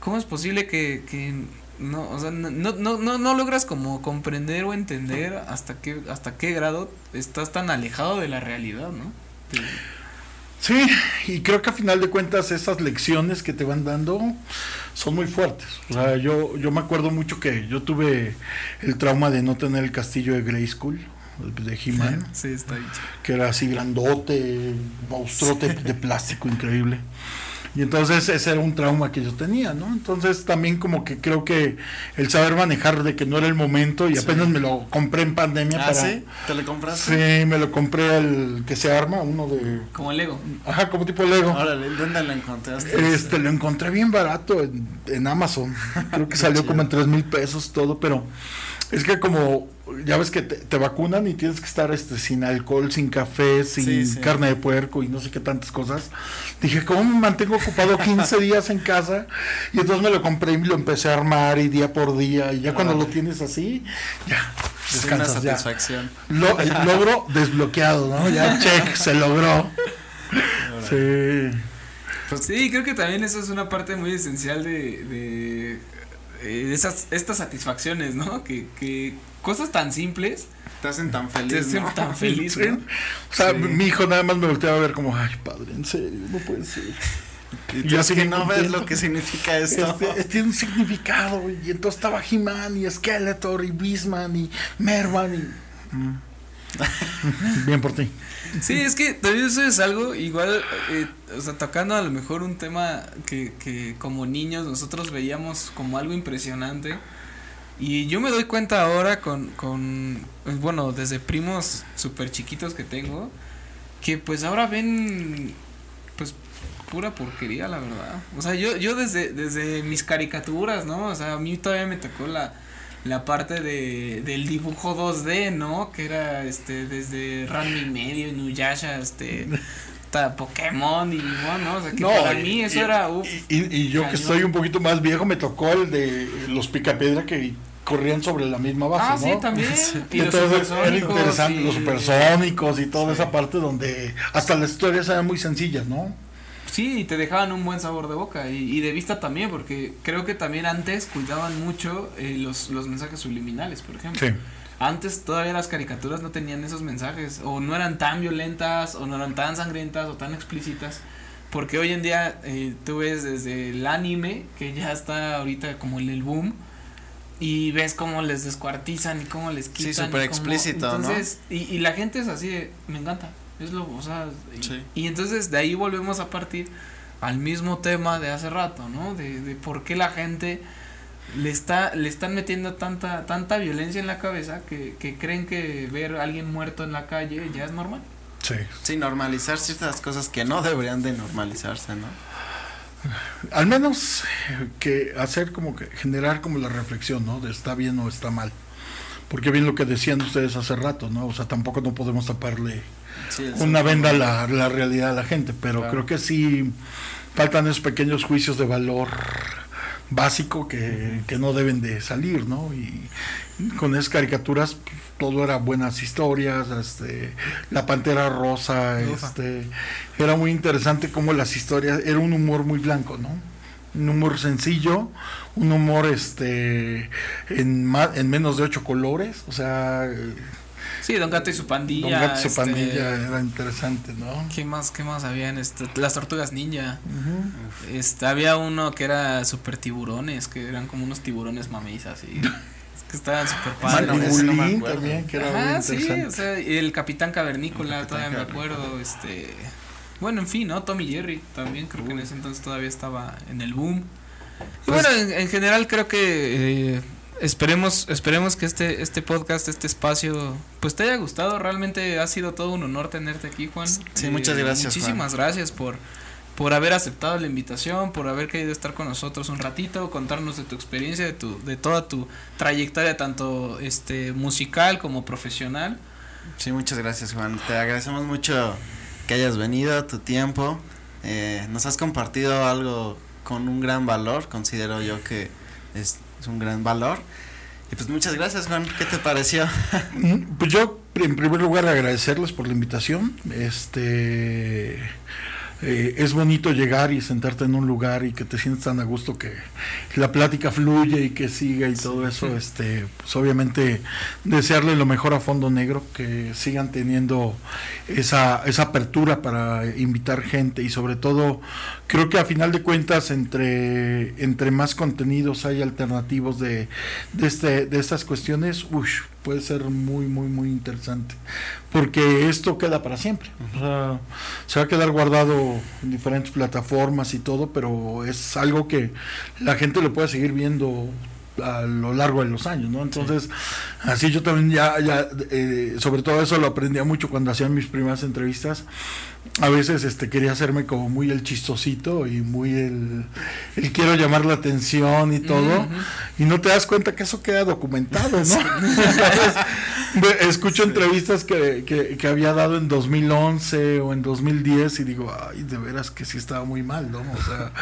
¿cómo es posible que, que no, o sea, no, no, no, no logras como comprender o entender hasta qué, hasta qué grado estás tan alejado de la realidad, ¿no? Sí, y creo que a final de cuentas esas lecciones que te van dando son muy fuertes. O sea, yo, yo me acuerdo mucho que yo tuve el trauma de no tener el castillo de Grey School de He-Man. Sí, está Que era así grandote, monstruote de plástico increíble. Y entonces ese era un trauma que yo tenía, ¿no? Entonces también como que creo que el saber manejar de que no era el momento y apenas me lo compré en pandemia ¿Ah, sí? ¿Te lo compraste? Sí, me lo compré el que se arma, uno de... Como Lego. Ajá, como tipo Lego. Órale, ¿dónde lo encontraste? Este, lo encontré bien barato en, en Amazon. Creo que salió como en tres mil pesos todo, pero es que como ya ves que te, vacunan y tienes que estar este sin alcohol, sin café, sin carne de puerco y no sé qué tantas cosas. Dije, ¿cómo me mantengo ocupado 15 días en casa? Y entonces me lo compré y lo empecé a armar y día por día. Y ya cuando lo tienes así, ya. Descansas, una satisfacción. Lo, logro desbloqueado, ¿no? Ya, check, se logró. Sí. Pues sí, creo que también eso es una parte muy esencial de eh, esas, estas satisfacciones, ¿no? Que, que cosas tan simples te hacen tan feliz. Te hacen tan feliz. O sea, mi hijo nada más me volteaba a ver como, ay, padre, en serio, no puede ser. Y tú que no ves lo que significa esto. Este, tiene un significado, y entonces estaba He-Man y Skeletor y Beastman y Merman y... Mm. Bien por ti. Sí, es que también eso es algo igual, eh, o sea, tocando a lo mejor un tema que, que como niños nosotros veíamos como algo impresionante. Y yo me doy cuenta ahora con, con pues, bueno, desde primos súper chiquitos que tengo, que pues ahora ven, pues, pura porquería, la verdad. O sea, yo, yo desde, desde mis caricaturas, ¿no? O sea, a mí todavía me tocó la, la parte de, del dibujo 2D, ¿no? Que era este desde Ranma y medio, Nuyasha, este Pokémon y bueno, o sea, que para mí eso era uf, y, yo que soy un poquito más viejo me tocó el de los picapiedra que corrían sobre la misma base, ah, sí, también. Y los supersónicos. interesante, los supersónicos y toda esa parte donde hasta las historias eran muy sencillas, ¿no? Sí, y te dejaban un buen sabor de boca y, de vista también, porque creo que también antes cuidaban mucho eh, los, los mensajes subliminales, por ejemplo. Sí. Antes todavía las caricaturas no tenían esos mensajes, o no eran tan violentas, o no eran tan sangrientas, o tan explícitas. Porque hoy en día eh, tú ves desde el anime, que ya está ahorita como en el boom, y ves cómo les descuartizan y cómo les quitan. Sí, súper explícito, entonces, Y, y la gente es así me encanta, es lo, o sea, y, entonces de ahí volvemos a partir al mismo tema de hace rato, ¿no? De, de por qué la gente le está le están metiendo tanta tanta violencia en la cabeza que, que creen que ver a alguien muerto en la calle ya es normal. Sí. Sí, normalizar ciertas cosas que no deberían de normalizarse, ¿no? Al menos que hacer como que generar como la reflexión, ¿no? De está bien o está mal. Porque bien lo que decían ustedes hace rato, ¿no? O sea, tampoco no podemos taparle una venda la, la realidad a la gente, pero creo que sí faltan esos pequeños juicios de valor básico que, que no deben de salir, ¿no? Y, con esas caricaturas pues, todo era buenas historias, este, la pantera rosa, este, era muy interesante como las historias, era un humor muy blanco, ¿no? Un humor sencillo, un humor este en, más, en menos de ocho colores, o sea, Sí, Don Gato y su pandilla. Don Gato y su este, pandilla era interesante, ¿no? ¿Qué más, qué más habían? Este, las tortugas ninja. este, había uno que era super tiburones, que eran como unos tiburones mameyes y que estaban super padres. no también, que era sí, o sea, el Capitán Cavernícola, todavía me acuerdo, este... Bueno, en fin, ¿no? Tommy Jerry también, creo que en ese entonces todavía estaba en el boom. Pues bueno, en, general creo que... Eh, esperemos, esperemos que este, este podcast, este espacio, pues te haya gustado. Realmente ha sido todo un honor tenerte aquí, Juan. Sí, muchas eh, gracias. Muchísimas gracias por, por haber aceptado la invitación, por haber querido estar con nosotros un ratito, contarnos de tu experiencia, de tu, de toda tu trayectoria, tanto este musical como profesional. Sí, muchas gracias, Juan. Te agradecemos mucho que hayas venido, tu tiempo. Eh, nos has compartido algo con un gran valor, considero yo que es es un gran valor. Y pues muchas gracias, Juan. ¿Qué te pareció? Mm, pues yo, en primer lugar, agradecerles por la invitación. Este eh, es bonito llegar y sentarte en un lugar y que te sientas tan a gusto que la plática fluye y que siga y todo eso, este, pues obviamente desearle lo mejor a Fondo Negro, que sigan teniendo esa, esa apertura para invitar gente y sobre todo creo que a final de cuentas entre, entre más contenidos hay alternativos de, de, este, de estas cuestiones, puede ser muy, muy, muy interesante. Porque esto queda para siempre. O sea, se va a quedar guardado en diferentes plataformas y todo, pero es algo que la gente lo puede seguir viendo a lo largo de los años, ¿no? Entonces, así yo también ya, ya eh, sobre todo eso lo aprendía mucho cuando hacían mis primeras entrevistas a veces este quería hacerme como muy el chistosito y muy el, el quiero llamar la atención y todo y no te das cuenta que eso queda documentado, ¿no? escucho entrevistas que, que, que, había dado en 2011 o en 2010 y digo, ay, de veras que sí estaba muy mal, ¿no? O sea,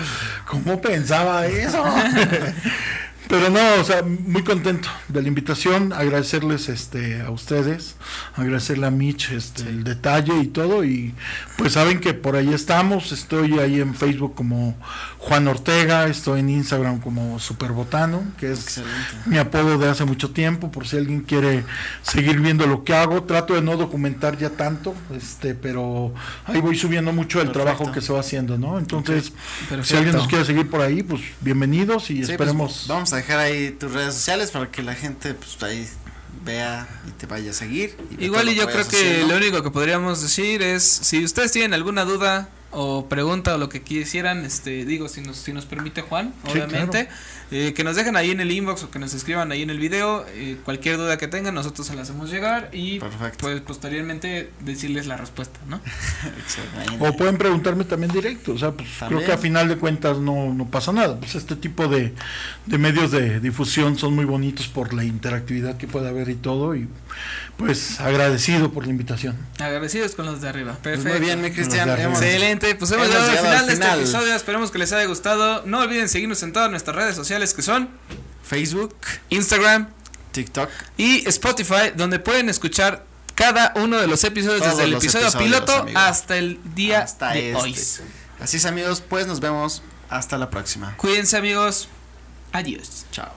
¿cómo pensaba eso? Pero no, o sea, muy contento de la invitación, agradecerles este a ustedes, agradecerle a Mitch este el detalle y todo y pues saben que por ahí estamos, estoy ahí en Facebook como Juan Ortega, estoy en Instagram como Superbotano, que es mi apodo de hace mucho tiempo, por si alguien quiere seguir viendo lo que hago, trato de no documentar ya tanto, este, pero ahí voy subiendo mucho el trabajo que se va haciendo, ¿no? Entonces, si alguien nos quiere seguir por ahí, pues bienvenidos y pues, esperemos. vamos a dejar ahí tus redes sociales para que la gente pues ahí vea y te vaya a seguir. Igual y yo creo que lo único que podríamos decir es si ustedes tienen alguna duda o pregunta o lo que quisieran, este, digo, si nos, si nos permite Juan, obviamente, eh, que nos dejen ahí en el inbox o que nos escriban ahí en el video, eh, cualquier duda que tengan, nosotros se la hacemos llegar y pues posteriormente decirles la respuesta, ¿no? o pueden preguntarme también directo, o sea, pues creo que a final de cuentas no, no pasa nada, pues este tipo de, de medios de difusión son muy bonitos por la interactividad que puede haber y todo y pues agradecido por la invitación. Agradecidos con los de arriba. Perfecto. Pues muy bien, mi Cristian. Excelente. Pues hemos, llegado, al final, de este episodio. Esperemos que les haya gustado. No olviden seguirnos en todas nuestras redes sociales que son Facebook, Instagram, TikTok y Spotify, donde pueden escuchar cada uno de los episodios desde el episodio piloto hasta el día hasta de este. hoy. Así es, amigos, pues nos vemos hasta la próxima. Cuídense, amigos. Adiós. Chao.